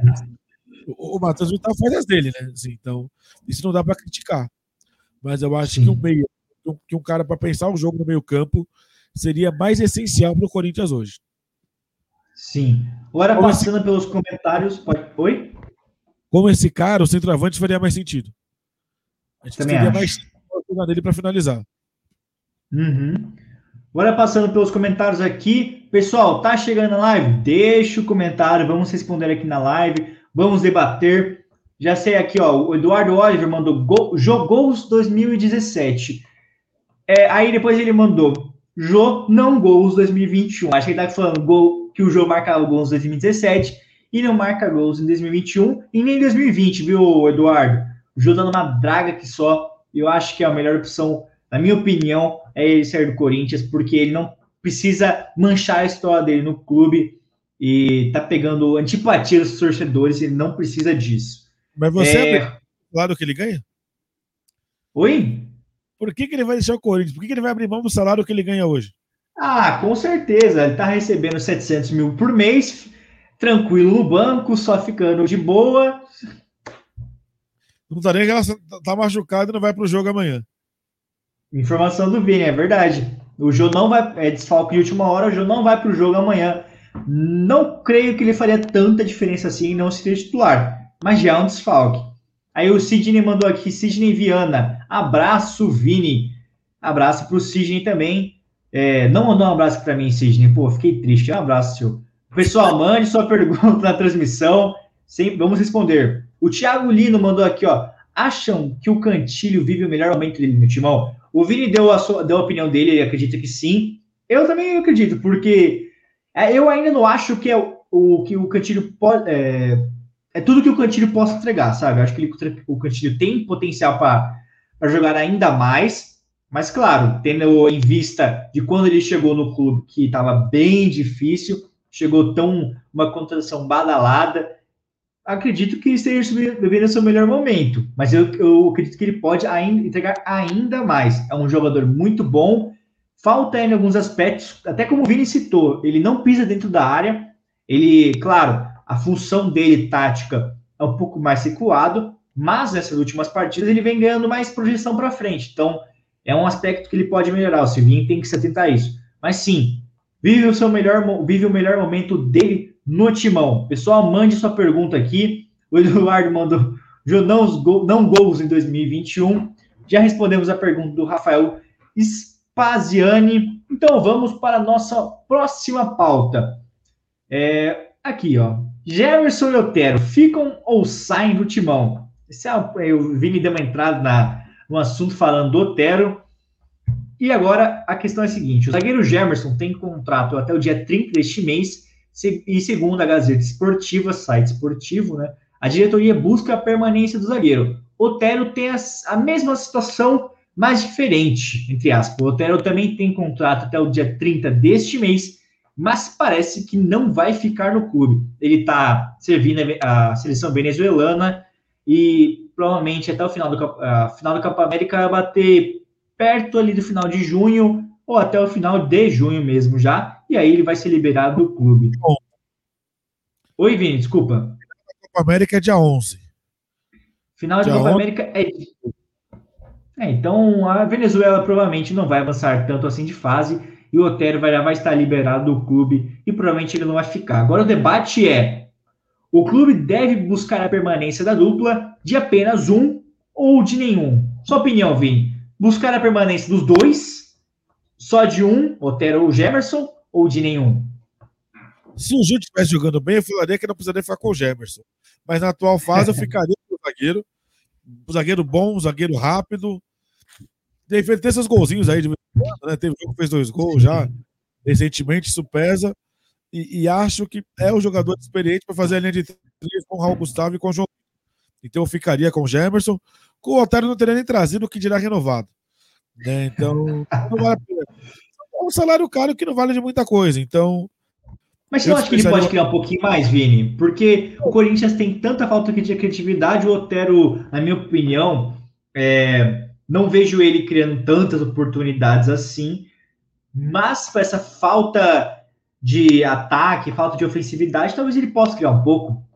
o, o Matheus Vital faz as dele, né? Assim, então, isso não dá para criticar. Mas eu acho Sim. que um meio, que um cara para pensar o jogo no meio-campo seria mais essencial para o Corinthians hoje. Sim. Agora, Como passando esse... pelos comentários. Pode... Oi? Como esse cara, o centroavante faria mais sentido. A gente Também teria acho. mais dele para finalizar. Uhum. Agora passando pelos comentários aqui. Pessoal, tá chegando na live? Deixa o comentário, vamos responder aqui na live. Vamos debater. Já sei aqui, ó, o Eduardo Oliver mandou go, Jogos 2017. É, aí depois ele mandou Jô não gols 2021. Acho que ele tá falando gol, que o Jô marcava gols em 2017 e não marca gols em 2021 e nem em 2020, viu, Eduardo? O Jô dando uma draga que só. Eu acho que a melhor opção, na minha opinião, é ele sair do Corinthians, porque ele não precisa manchar a história dele no clube e tá pegando antipatia dos torcedores e não precisa disso. Mas você é... é lado que ele ganha? Oi? Por que, que ele vai deixar o Corinthians? Por que, que ele vai abrir mão do salário que ele ganha hoje? Ah, com certeza. Ele tá recebendo 700 mil por mês, tranquilo no banco, só ficando de boa. Não tá nem que ela tá machucada e não vai pro jogo amanhã. Informação do Vini, é verdade. O Jô não vai. É desfalque de última hora, o Jô não vai pro jogo amanhã. Não creio que ele faria tanta diferença assim em não ser titular, mas já é um desfalque. Aí o Sidney mandou aqui, Sidney Viana, abraço Vini, abraço para o Sidney também. É, não mandou um abraço para mim, Sidney, pô, fiquei triste, um abraço seu. Pessoal, mande sua pergunta na transmissão, sempre vamos responder. O Thiago Lino mandou aqui, ó, acham que o Cantilho vive o melhor momento dele no timão? O Vini deu a, sua, deu a opinião dele, ele acredita que sim. Eu também acredito, porque é, eu ainda não acho que é o, o que o Cantilho pode. É, é, tudo que o Cantilho possa entregar, sabe? Eu acho que ele, o Cantilho tem potencial para jogar ainda mais, mas claro, tendo em vista de quando ele chegou no clube, que estava bem difícil, chegou tão uma contratação badalada, acredito que esteja vivendo seu melhor momento, mas eu, eu acredito que ele pode ainda entregar ainda mais. É um jogador muito bom, falta ainda alguns aspectos, até como o Vini citou, ele não pisa dentro da área, ele, claro, a função dele tática é um pouco mais recuado, mas nessas últimas partidas ele vem ganhando mais projeção para frente. Então, é um aspecto que ele pode melhorar. O Silvinho tem que se atentar a isso. Mas sim, vive o seu melhor, vive o melhor momento dele no timão. Pessoal, mande sua pergunta aqui. O Eduardo mandou não, não gols em 2021. Já respondemos a pergunta do Rafael Spaziani. Então vamos para a nossa próxima pauta. É, aqui, ó. Jefferson e Otero ficam ou saem do timão? Esse é, o Vini deu uma entrada na, no assunto falando do Otero. E agora a questão é a seguinte: o zagueiro Gemerson tem contrato até o dia 30 deste mês, e segundo a Gazeta Esportiva, site esportivo, né, a diretoria busca a permanência do zagueiro. Otero tem a, a mesma situação, mas diferente, entre aspas. O Otero também tem contrato até o dia 30 deste mês, mas parece que não vai ficar no clube. Ele está servindo a seleção venezuelana e provavelmente até o final do, uh, final do Copa América vai bater perto ali do final de junho ou até o final de junho mesmo já, e aí ele vai ser liberado do clube. Oi, Vini, desculpa. Copa América é dia 11. Final de Copa 11. América é... é. Então a Venezuela provavelmente não vai avançar tanto assim de fase e o Otero vai, já vai estar liberado do clube e provavelmente ele não vai ficar. Agora o debate é: o clube deve buscar a permanência da dupla de apenas um ou de nenhum? Sua opinião, Vini? Buscar a permanência dos dois, só de um, Otero ou Gemerson, ou de nenhum? Se o Gil estivesse jogando bem, eu falaria que não precisaria ficar com o Gemerson. Mas na atual fase eu ficaria com o zagueiro. Um zagueiro bom, um zagueiro rápido. Tem, tem seus golzinhos aí de né? Teve um que fez dois gols já recentemente, isso pesa. E, e, acho que é o jogador experiente para fazer a linha de três com o Raul Gustavo e com o João. Então eu ficaria com o Gemerson. Com o Otário não teria nem trazido o que dirá renovado. Né? Então, vale. É um salário caro que não vale de muita coisa. Então. Mas você não acha que ele pode criar um pouquinho mais, Vini? Porque o Corinthians tem tanta falta de criatividade, o Otero, na minha opinião, é, não vejo ele criando tantas oportunidades assim, mas com essa falta de ataque, falta de ofensividade, talvez ele possa criar um pouco.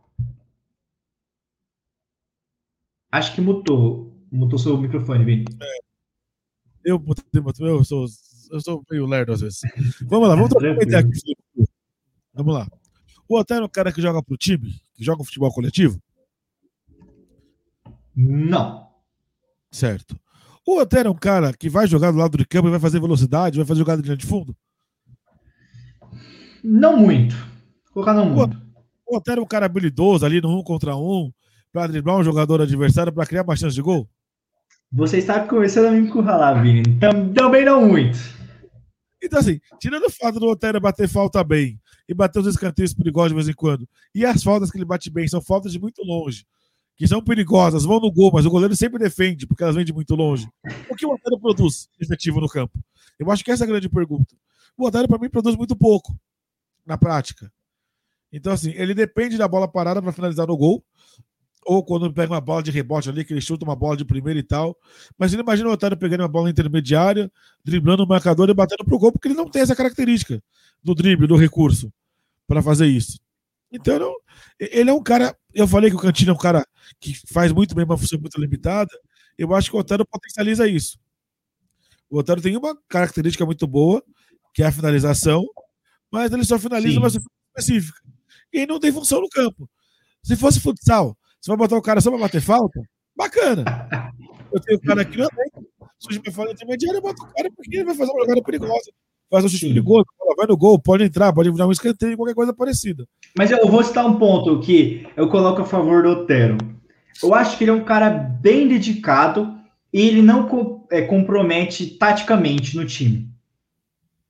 Acho que mutou. Mutou seu microfone, Vini. É. Eu, eu, sou, eu sou meio lerdo às vezes. Vamos lá, vamos trocar aqui. Vamos lá. O Otero é um cara que joga pro time? Que joga futebol coletivo? Não. Certo. O Otero é um cara que vai jogar do lado do campo e vai fazer velocidade, vai fazer jogada de linha de fundo? Não muito. Vou colocar não muito. O Otero é um cara habilidoso ali no um contra um, para driblar um jogador adversário para criar mais chance de gol? Você está começando a me encurralar, Vini. Também não muito. Então, assim, tirando o fato do Otero bater falta bem e bater os escanteios perigosos de vez em quando, e as faltas que ele bate bem são faltas de muito longe, que são perigosas, vão no gol, mas o goleiro sempre defende, porque elas vêm de muito longe. O que o Otero produz efetivo no campo? Eu acho que essa é a grande pergunta. O Otero, para mim, produz muito pouco na prática. Então, assim, ele depende da bola parada para finalizar no gol. Ou quando pega uma bola de rebote ali, que ele chuta uma bola de primeira e tal. Mas ele imagina o Otário pegando uma bola intermediária, driblando o marcador e batendo pro gol, porque ele não tem essa característica do drible, do recurso, para fazer isso. Então, ele é um cara. Eu falei que o Cantino é um cara que faz muito bem uma função muito limitada. Eu acho que o Otário potencializa isso. O Otário tem uma característica muito boa, que é a finalização, mas ele só finaliza Sim. uma específica. E não tem função no campo. Se fosse futsal, você vai botar o cara só para bater falta? Bacana. Eu tenho o cara aqui no elenco, surge uma falta intermediária, eu boto o cara porque ele vai fazer uma jogada perigosa. Faz um chute perigoso, vai no gol, pode entrar, pode virar um escanteio, qualquer coisa parecida. Mas eu vou citar um ponto que eu coloco a favor do Otero. Eu acho que ele é um cara bem dedicado e ele não é, compromete taticamente no time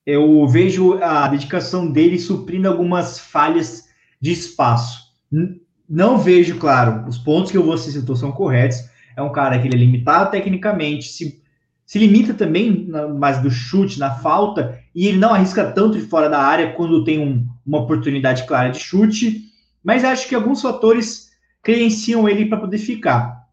eu vejo a dedicação dele suprindo algumas falhas de espaço. Não vejo, claro, os pontos que vou citar são corretos. É um cara que ele é limitado tecnicamente, se, se limita também na, mais do chute, na falta, e ele não arrisca tanto de fora da área quando tem um, uma oportunidade clara de chute. Mas acho que alguns fatores credenciam ele para poder ficar.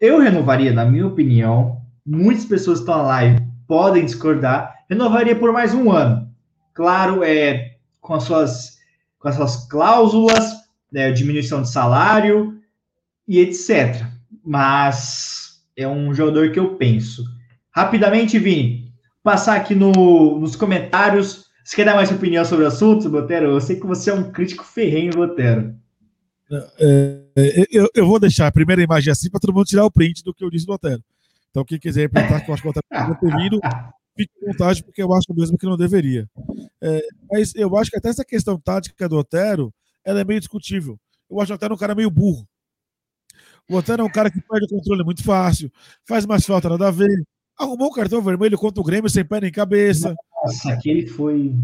Eu renovaria, na minha opinião, muitas pessoas que estão na live podem discordar, renovaria por mais um ano. Claro, é, com, as suas, com as suas cláusulas, né, diminuição de salário e etc. Mas é um jogador que eu penso. Rapidamente, Vini, passar aqui no, nos comentários. Você quer dar mais opinião sobre o assunto, Botero? Eu sei que você é um crítico ferrenho, Botero. É, é, eu, eu, vou deixar a primeira imagem assim para todo mundo tirar o print do que eu disse do Botero. Então, quem quiser perguntar que eu acho que o Botero não ter vindo, fique à vontade, porque eu acho mesmo que não deveria. É, mas eu acho que até essa questão tática do Otero, ela é meio discutível. Eu acho o Otero um cara meio burro. O Otero é um cara que perde o controle muito fácil, faz mais falta nada a ver. Arrumou o cartão vermelho contra o Grêmio sem pé nem cabeça. Nossa, aquele foi.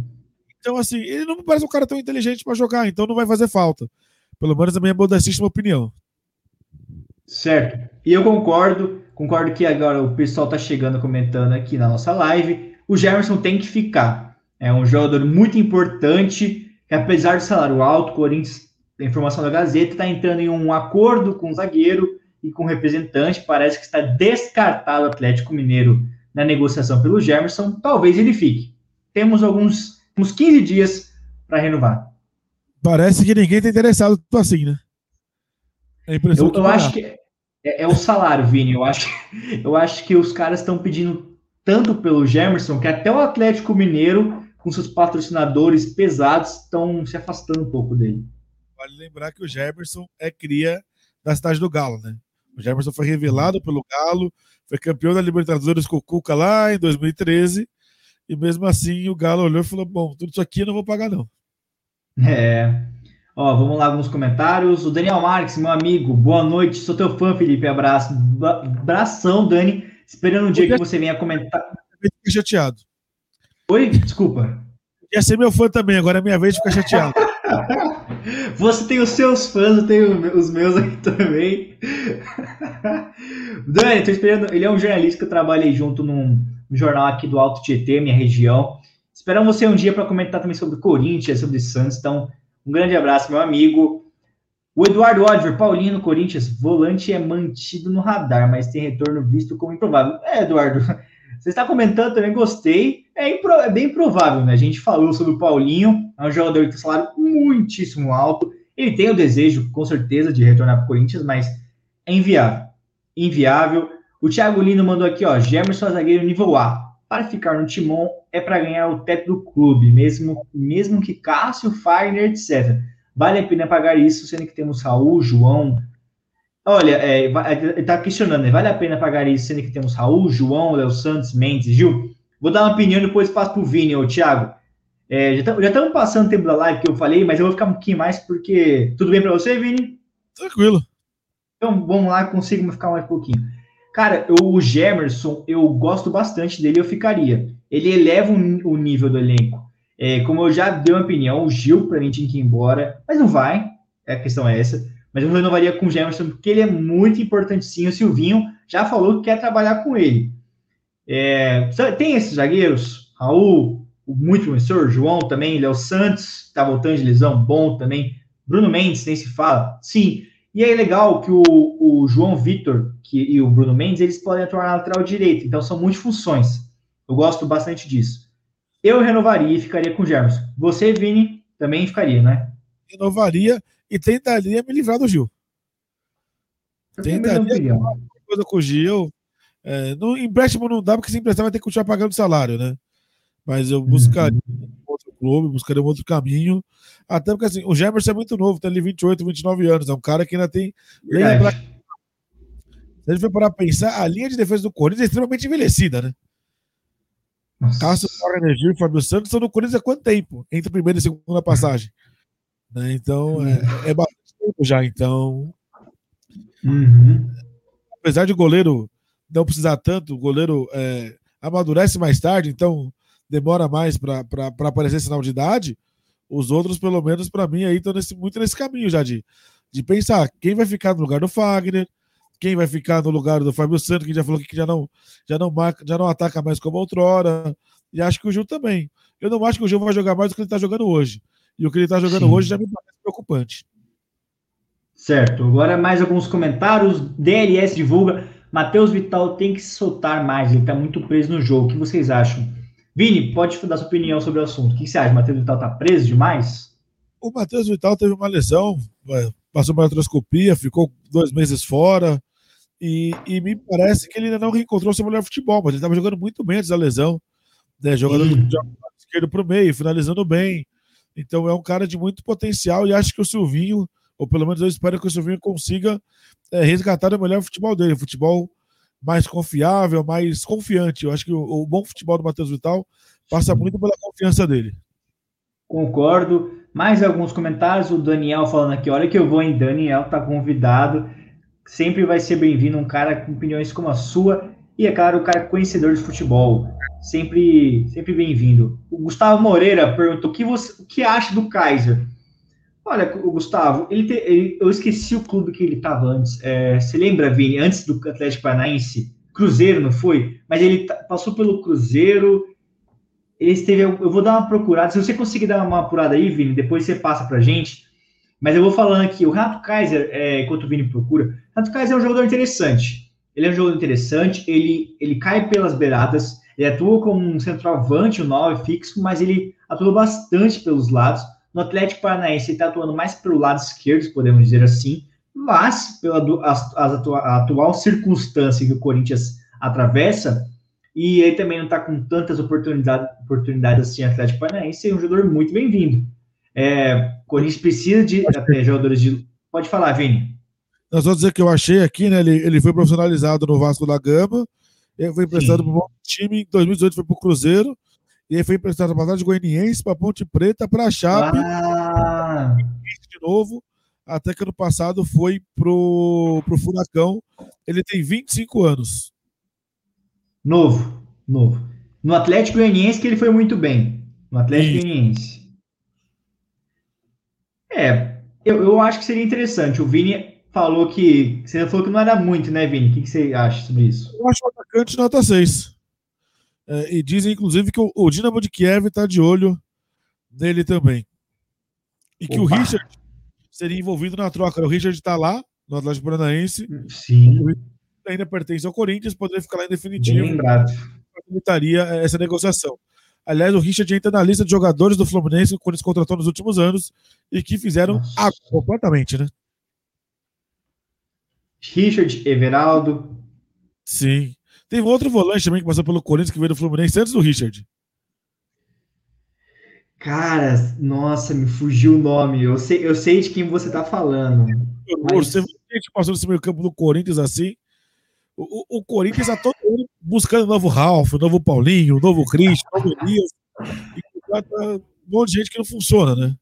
Então, assim, ele não me parece um cara tão inteligente para jogar, então não vai fazer falta. Pelo menos a minha modestíssima opinião. Certo. E eu concordo, concordo que agora o pessoal está chegando comentando aqui na nossa live. O Gerson tem que ficar. É um jogador muito importante, que apesar do salário alto, o Corinthians, a informação da Gazeta, está entrando em um acordo com o zagueiro e com o representante. Parece que está descartado o Atlético Mineiro na negociação pelo Gerson. Talvez ele fique. Temos alguns uns 15 dias para renovar. Parece que ninguém está interessado assim, né? É eu, eu acho que é, é, o salário, Vini. Eu acho, eu acho que os caras estão pedindo tanto pelo Gemerson que até o Atlético Mineiro, com seus patrocinadores pesados, estão se afastando um pouco dele. Vale lembrar que o Gemerson é cria da cidade do Galo, né? O Gemerson foi revelado pelo Galo, foi campeão da Libertadores com o Cuca lá em 2013, e mesmo assim o Galo olhou e falou: Bom, tudo isso aqui eu não vou pagar, não. É. Ó, vamos lá alguns comentários. O Daniel Marques, meu amigo, boa noite. Sou teu fã, Felipe. Abraço. Abração, Dani. Esperando um dia que você venha comentar. Fiquei chateado. Oi? Desculpa. Ia ser meu fã também, agora é minha vez de ficar chateado. Você tem os seus fãs, eu tenho os meus aqui também. Dani, tô esperando. Ele é um jornalista que eu trabalhei junto num jornal aqui do Alto Tietê, minha região. Esperamos você um dia para comentar também sobre Corinthians, sobre Santos. Então, um grande abraço, meu amigo. O Eduardo Oliver, Paulino, Corinthians, volante é mantido no radar, mas tem retorno visto como improvável. É, Eduardo, você está comentando também, gostei. É, é, bem provável, né? A gente falou sobre o Paulinho, é um jogador que tem salário muitíssimo alto. Ele tem o desejo, com certeza, de retornar para o Corinthians, mas é inviável. Inviável. O Thiago Lino mandou aqui, ó, Gemerson zagueiro nível A. Para ficar no timão é para ganhar o teto do clube, mesmo, mesmo que Cássio, Fagner, etc. Vale a pena pagar isso, sendo que temos Raul, João. Olha, é, ele está questionando, né? Vale a pena pagar isso, sendo que temos Raul, João, Léo Santos, Mendes, Gil? Vou dar uma opinião e depois passo para o Vini, ô Thiago. É, já estamos passando o tempo da live que eu falei, mas eu vou ficar um pouquinho mais porque. Tudo bem para você, Vini? Tranquilo. Então vamos lá, consigo ficar mais um pouquinho. Cara, eu, o Gemerson, eu gosto bastante dele, eu ficaria. Ele eleva o, o nível do elenco. É, como eu já dei uma opinião, o Gil, para mim, tinha que ir embora, mas não vai, é, a questão é essa. Mas eu renovaria com o Gemerson, porque ele é muito importante sim. O Silvinho já falou que quer trabalhar com ele. É, tem esses zagueiros, Raul, muito promissor, João também, Léo Santos, tá voltando de lesão, bom também. Bruno Mendes, nem se fala. Sim, e é legal que o, o João Vitor que, e o Bruno Mendes, eles podem atuar na lateral direita, então são multifunções. Eu gosto bastante disso. Eu renovaria e ficaria com o Gerson. Você, Vini, também ficaria, né? Renovaria e tentaria me livrar do Gil. Tentaria coisa com o Gil. É, no empréstimo não dá, porque se emprestar vai ter que continuar pagando salário, né? Mas eu buscaria uhum. Clube, buscaria um outro caminho. Até porque assim, o Gemerson é muito novo, tem ali 28, 29 anos. É um cara que ainda tem. É. Pra... Se a gente for parar pra pensar, a linha de defesa do Corinthians é extremamente envelhecida, né? Cássio Energia e Fábio Santos estão no Corinthians há quanto tempo? Entre primeira e segunda passagem. Né? Então, é, é bastante tempo já. Então, uhum. apesar de o goleiro não precisar tanto, o goleiro é, amadurece mais tarde, então demora mais para aparecer sinal de idade. Os outros, pelo menos para mim, aí estão nesse, muito nesse caminho já de, de pensar quem vai ficar no lugar do Fagner, quem vai ficar no lugar do Fábio Santos, que já falou que já não, já não marca, já não ataca mais como outrora. E acho que o Gil também. Eu não acho que o Gil vai jogar mais do que ele está jogando hoje. E o que ele está jogando Sim. hoje já me parece preocupante. Certo. Agora mais alguns comentários. DLS divulga. Matheus Vital tem que se soltar mais. Ele está muito preso no jogo. O que vocês acham? Vini, pode dar sua opinião sobre o assunto. O que você acha? Matheus Vital está preso demais? O Matheus Vital teve uma lesão, passou uma artroscopia, ficou dois meses fora. E, e, me parece que ele ainda não reencontrou seu melhor futebol, mas ele estava jogando muito bem antes da lesão. Né? Jogando hum. esquerdo para o meio, finalizando bem. Então é um cara de muito potencial e acho que o Silvinho, ou pelo menos eu espero que o Silvinho consiga é, resgatar o melhor futebol dele, o futebol mais confiável, mais confiante. Eu acho que o, o bom futebol do Matheus Vital passa muito pela confiança dele. Concordo. Mais alguns comentários. O Daniel falando aqui: olha que eu vou em Daniel, tá convidado. Sempre vai ser bem-vindo um cara com opiniões como a sua. E é claro, o cara conhecedor de futebol. Sempre, sempre bem-vindo. O Gustavo Moreira perguntou o que você o que acha do Kaiser. Olha, o Gustavo, ele, te, ele eu esqueci o clube que ele estava antes. É, você lembra, Vini, antes do Atlético Paranaense? Cruzeiro, não foi? Mas ele passou pelo Cruzeiro. Ele esteve. Eu vou dar uma procurada. Se você conseguir dar uma apurada aí, Vini, depois você passa pra gente. Mas eu vou falando aqui. O Renato Kaiser, é, enquanto o Vini procura, o Renato Kaiser é um jogador interessante. Ele é um jogador interessante. Ele, ele cai pelas beiradas. Ele atua como um centroavante, um 9 fixo, mas ele atua bastante pelos lados no Atlético Paranaense, ele está atuando mais pelo lado esquerdo, podemos dizer assim, mas pela a, atual circunstância que o Corinthians atravessa, e ele também não está com tantas oportunidades, oportunidades assim, Atlético Paranaense, é um jogador muito bem-vindo. É, o Corinthians precisa de até, jogadores de. Pode falar, Vini. Nós vamos dizer que eu achei aqui, né? Ele, ele foi profissionalizado no Vasco da Gama, ele foi emprestado para o time, em 2018 foi para o Cruzeiro, e aí foi emprestado para de Goianiense, para Ponte Preta, para Chape. Ah. De novo, até que ano passado foi pro, pro Furacão. Ele tem 25 anos. Novo, novo. No Atlético Goianiense que ele foi muito bem. No Atlético Goianiense. É, eu, eu acho que seria interessante. O Vini falou que. Você falou que não era muito, né, Vini? O que, que você acha sobre isso? Eu acho o atacante nota 6. É, e dizem, inclusive, que o, o Dinamo de Kiev está de olho nele também. E Opa. que o Richard seria envolvido na troca. O Richard está lá, no Atlético Paranaense. Sim. Ainda pertence ao Corinthians, poderia ficar lá em definitivo. Facilitaria essa negociação. Aliás, o Richard entra na lista de jogadores do Fluminense que o Corinthians contratou nos últimos anos e que fizeram água completamente, né? Richard, Everaldo. Sim. Teve outro volante também que passou pelo Corinthians que veio do Fluminense antes do Richard. Cara, nossa, me fugiu o nome. Eu sei, eu sei de quem você tá falando. Mas... Você gente passou nesse meio campo do Corinthians assim. O, o, o Corinthians tá todo mundo buscando o novo Ralf, o novo Paulinho, o novo Cristian, o novo Elias. E um monte de gente que não funciona, né?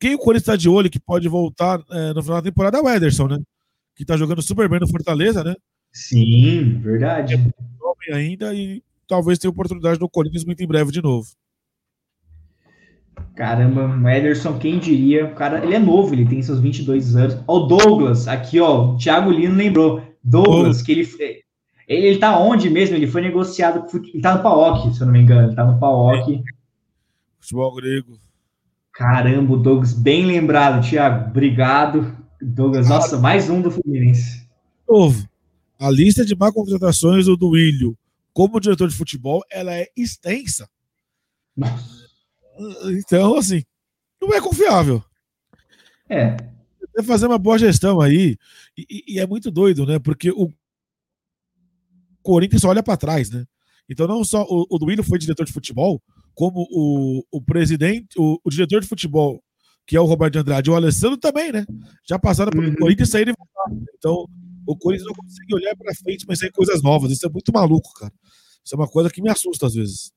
Quem o Corinthians tá de olho que pode voltar é, no final da temporada é o Ederson, né? Que tá jogando super bem no Fortaleza, né? Sim, verdade. É jovem ainda e talvez tenha oportunidade no Corinthians muito em breve de novo. Caramba, o Ederson, quem diria? O cara, ele é novo, ele tem seus 22 anos. Ó, o Douglas, aqui, ó, o Thiago Lino lembrou. Douglas, oh. que ele, ele, ele tá onde mesmo? Ele foi negociado, ele tá no PAOK, se eu não me engano, ele tá no PAOK. Futebol grego. Caramba, o Douglas, bem lembrado, Thiago, obrigado. Douglas, nossa, mais um do Fluminense. Novo a lista de má contratações do Duílio como diretor de futebol, ela é extensa. Então, assim, não é confiável. É. É fazer uma boa gestão aí. E, e é muito doido, né? Porque o Corinthians só olha para trás, né? Então, não só o, o Duílio foi diretor de futebol, como o, o presidente, o, o, diretor de futebol, que é o Roberto de Andrade, e o Alessandro também, né? Já passaram pelo uhum. Corinthians e saíram e voltaram. Então, o Corinthians não consegue olhar para frente, mas tem coisas novas. Isso é muito maluco, cara. Isso é uma coisa que me assusta às vezes.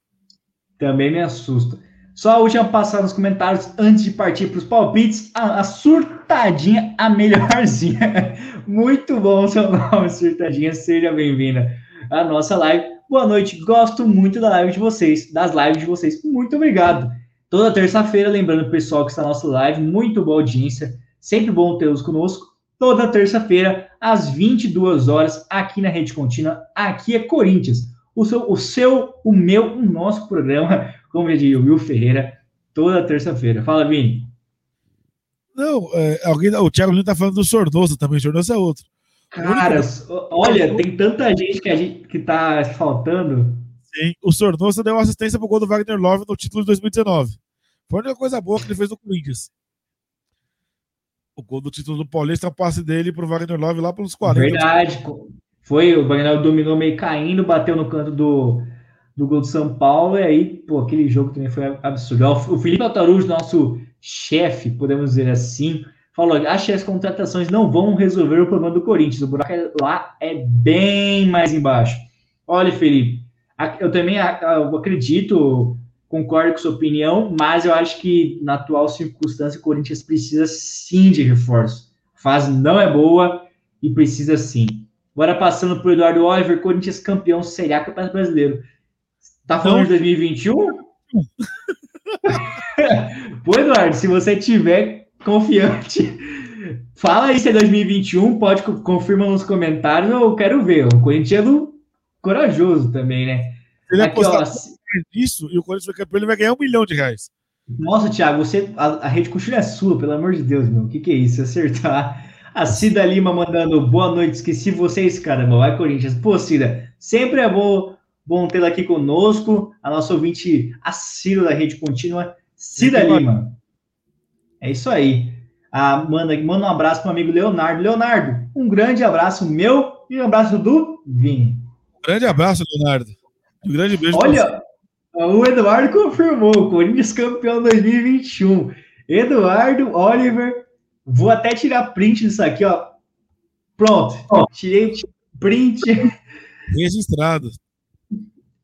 Também me assusta. Só a última passada nos comentários antes de partir para os palpites. A, a, surtadinha, a melhorzinha. Muito bom seu nome, surtadinha. Seja bem-vinda à nossa live. Boa noite. Gosto muito da live de vocês, das lives de vocês. Muito obrigado. Toda terça-feira, lembrando o pessoal que está na nossa live, muito boa audiência. Sempre bom tê-los conosco toda terça-feira, às 22 horas, aqui na Rede Contínua. Aqui é Corinthians. O seu, o seu, o meu, o nosso programa, como eu diria o Will Ferreira, toda terça-feira. Fala, Vini. Não, é, alguém, o Thiago Lino tá falando do Sornoso também, o Sornoso é outro. Cara, olha, tem tanta gente que, a gente que tá faltando. Sim, o Sornoso deu assistência pro gol do Wagner Love no título de 2019. Foi a única coisa boa que ele fez no Corinthians. O gol do título do Paulista é o passe dele pro Wagner Love lá pelos 40. Verdade. Foi, o Wagner dominou meio caindo, bateu no canto do, do gol do São Paulo, e aí, pô, aquele jogo também foi absurdo. O Felipe Altarujo, nosso chefe, podemos dizer assim, falou: acho que as contratações não vão resolver o problema do Corinthians. O buraco é lá é bem mais embaixo. Olha, Felipe, eu também acredito, concordo com sua opinião, mas eu acho que na atual circunstância o Corinthians precisa sim de reforço. A fase não é boa e precisa sim. Agora passando para o Eduardo Oliver, Corinthians campeão Série A Campeonato Brasileiro. Tá falando de 2021? Pô, Eduardo, se você tiver confiante. Fala aí se é 2021, pode confirma nos comentários, eu quero ver. O corintiano corajoso também, né? Ele Aqui, ó, isso e o Corinthians vai campeão, ele vai ganhar um milhão de reais. Nossa, Thiago, você, a, a rede coxilha é sua, pelo amor de Deus, meu. O que, que é isso? Acertar. A Cida Lima mandando boa noite, esqueci vocês, caramba. Vai, Corinthians. Pô, Cida, sempre é bom, bom tê-la aqui conosco. A nossa ouvinte assídua da rede contínua, Cida Lima. É isso aí. Ah, manda, manda um abraço para o amigo Leonardo. Leonardo, um grande abraço meu e um abraço do Vini. Um grande abraço, Leonardo. Um grande beijo. Olha, o Eduardo confirmou, Corinthians campeão 2021. Eduardo, Oliver, vou até tirar print disso aqui, ó. Pronto, tirei print. Registrado.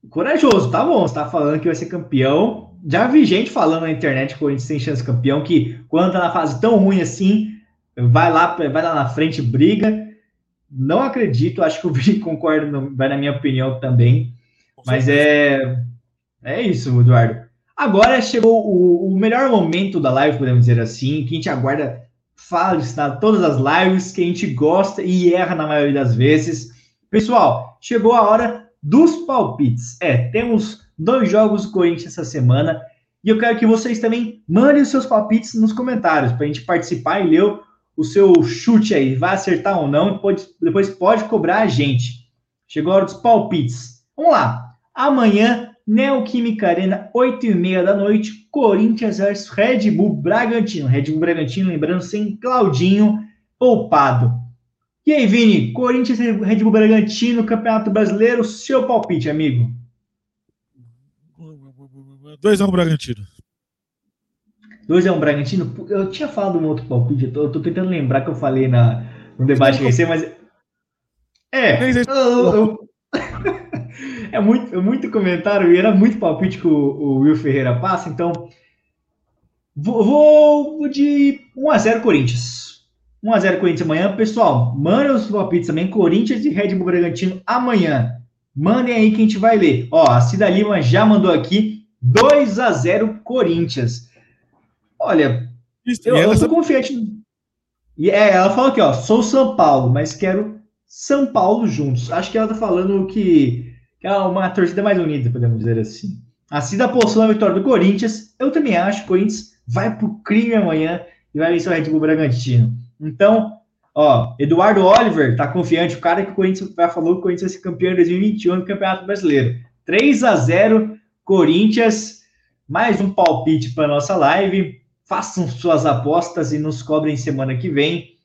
Corajoso, tá bom. Você tá falando que vai ser campeão já vi gente falando na internet que o Corinthians tem chance de campeão, que quando tá na fase tão ruim assim, vai lá, vai lá na frente, briga. Não acredito, acho que o Vini concorda, vai na minha opinião também. Mas é, é isso, Eduardo. Agora chegou o, o melhor momento da live, podemos dizer assim, que a gente aguarda, fala está todas as lives, que a gente gosta e erra na maioria das vezes. Pessoal, chegou a hora dos palpites. É, temos dois jogos do Corinthians essa semana. E eu quero que vocês também mandem os seus palpites nos comentários, para a gente participar e ler o seu chute aí. Vai acertar ou não, pode, depois pode cobrar a gente. Chegou a hora dos palpites. Vamos lá. Amanhã, Neoquímica Arena, 8 e meia da noite, Corinthians versus Red Bull Bragantino. Red Bull Bragantino, lembrando, sem Claudinho poupado. E aí, Vini, Corinthians Red Bull Bragantino, Campeonato Brasileiro, seu palpite, amigo. 2x1 um Bragantino. 2x1 um Bragantino? Eu tinha falado um outro palpite, eu tô, eu tô, tentando lembrar que eu falei na, no debate recente, mas. É. Eu, eu... é, muito, é muito comentário e era muito palpite que o, o Will Ferreira passa, então. Vou, vou de 1x0 Corinthians. 1x0 Corinthians amanhã. Pessoal, mandem os palpites também. Corinthians e Red Bull Bragantino amanhã. Mandem aí que a gente vai ler. Ó, a Cida Lima já mandou aqui. 2 a 0 Corinthians. Olha, eu, eu sou confiante. E é, ela falou aqui, ó, sou São Paulo, mas quero São Paulo juntos. Acho que ela tá falando que é uma torcida mais unida, podemos dizer assim. A Cida apostou na vitória do Corinthians. Eu também acho que o Corinthians vai pro crime amanhã e vai vencer o Red Bull Bragantino. Então, ó, Eduardo Oliver tá confiante, o cara que o Corinthians vai falou que o Corinthians vai ser campeão em 2021 no Campeonato Brasileiro. 3 a 0 Corinthians, mais um palpite para nossa live. Façam suas apostas e nos cobrem semana que vem.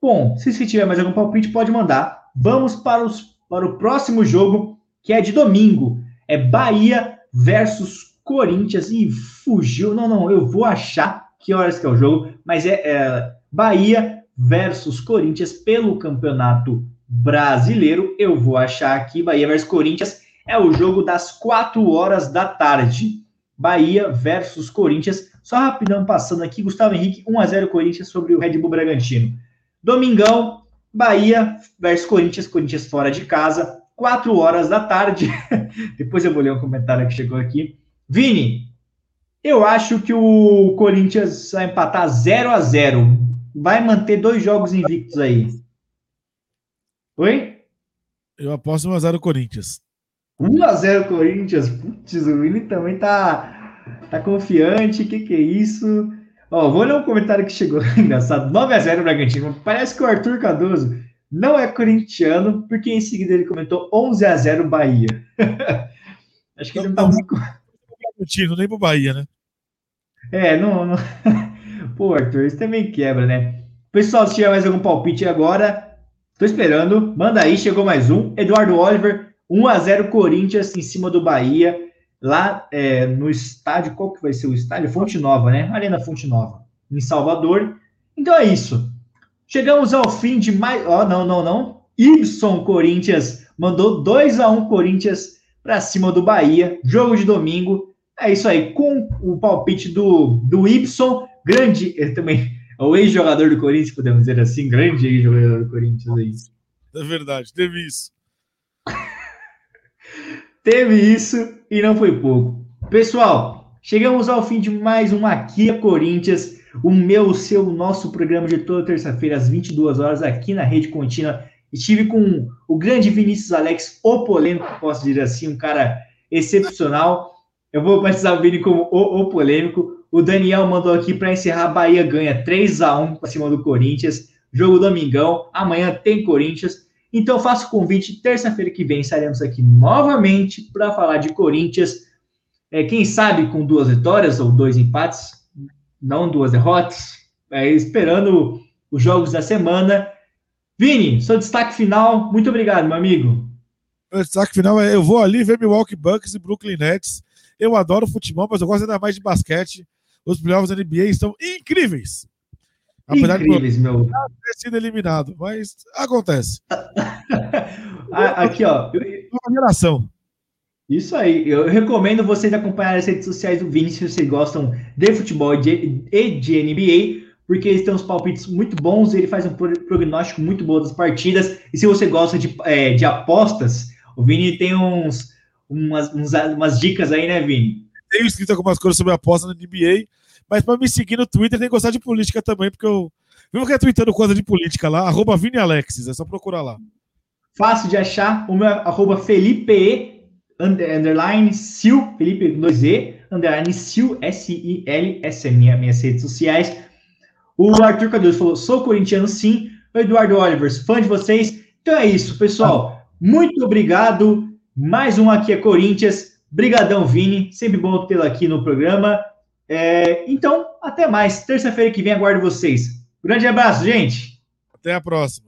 Bom, se você tiver mais algum palpite, pode mandar. Vamos para, os, para o próximo jogo, que é de domingo. É Bahia versus Corinthians. E fugiu. Não, não, eu vou achar que horas que é o jogo, mas é, é Bahia versus Corinthians pelo Campeonato Brasileiro. Eu vou achar aqui Bahia versus Corinthians é o jogo das 4 horas da tarde. Bahia versus Corinthians. Só rapidão passando aqui, Gustavo Henrique, 1x0 Corinthians sobre o Red Bull Bragantino. Domingão, Bahia versus Corinthians, Corinthians fora de casa, 4 horas da tarde. Depois eu vou ler um comentário que chegou aqui. Vini, eu acho que o Corinthians vai empatar 0 a 0 Vai manter dois jogos invictos aí. Oi? Eu aposto 1x0 Corinthians. 1x0 Corinthians. Putz, o Willi também tá, tá confiante. O que, que é isso? Ó, vou ler um comentário que chegou engraçado. 9x0 Bragantino. Parece que o Arthur Cardoso não é corintiano, porque em seguida ele comentou 11x0 Bahia. Acho que ele não tá muito. Bragantino, nem pro Bahia, né? É, não, não. Pô, Arthur, isso também quebra, né? Pessoal, se tiver mais algum palpite agora, tô esperando. Manda aí, chegou mais um. Eduardo Oliver, 1x0 Corinthians em cima do Bahia lá é, no estádio, qual que vai ser o estádio? Fonte Nova, né? Arena Fonte Nova, em Salvador. Então é isso. Chegamos ao fim de mais. Ó, oh, não, não, não. Ibson Corinthians mandou 2 a 1 Corinthians para cima do Bahia. Jogo de domingo. É isso aí. Com o palpite do, do Ibson, grande. Ele também é o ex-jogador do Corinthians, podemos dizer assim. Grande ex-jogador do Corinthians aí. É verdade, teve isso. Teve isso e não foi pouco. Pessoal, chegamos ao fim de mais um Aqui a Corinthians, o meu, o seu, o nosso programa de toda terça-feira às 22 horas aqui na Rede Contínua. Estive com o grande Vinícius Alex, o polêmico, posso dizer assim, um cara excepcional. Eu vou batizar o Vini como o, o polêmico. O Daniel mandou aqui para encerrar: Bahia ganha 3 a 1 para cima do Corinthians. Jogo domingão. Amanhã tem Corinthians. Então faço o convite, terça-feira que vem estaremos aqui novamente para falar de Corinthians. É, quem sabe com duas vitórias ou dois empates, não duas derrotas, é, esperando os jogos da semana. Vini, seu destaque final, muito obrigado, meu amigo. Meu destaque final é: eu vou ali ver Milwaukee Bucks e Brooklyn Nets. Eu adoro futebol, mas eu gosto ainda mais de basquete. Os playoffs da NBA estão incríveis. Apesar Incríveis, de meu. ter sido eliminado, mas acontece. Aqui, ó. Uma geração. Isso aí. Eu recomendo vocês acompanharem as redes sociais do Vini se vocês gostam de futebol e de, e de NBA, porque eles têm uns palpites muito bons, ele faz um prognóstico muito bom das partidas. E se você gosta de, é, de apostas, o Vini tem uns, umas, uns, umas dicas aí, né, Vini? Tenho escrito algumas coisas sobre apostas na NBA mas para me seguir no Twitter tem que gostar de política também, porque eu vivo que é tweetando coisa de política lá, arroba Vini Alexis, é só procurar lá. Fácil de achar, o meu arroba Felipe underline Sil, Felipe 2E, underline Sil, S-I-L, essa é minha, minhas redes sociais. O Arthur Cardoso falou, sou corintiano sim. O Eduardo Olivers, fã de vocês. Então é isso, pessoal. Muito obrigado. Mais um aqui é Corinthians. Brigadão, Vini. Sempre bom tê-lo aqui no programa. É, então, até mais. Terça-feira que vem aguardo vocês. Grande abraço, gente. Até a próxima.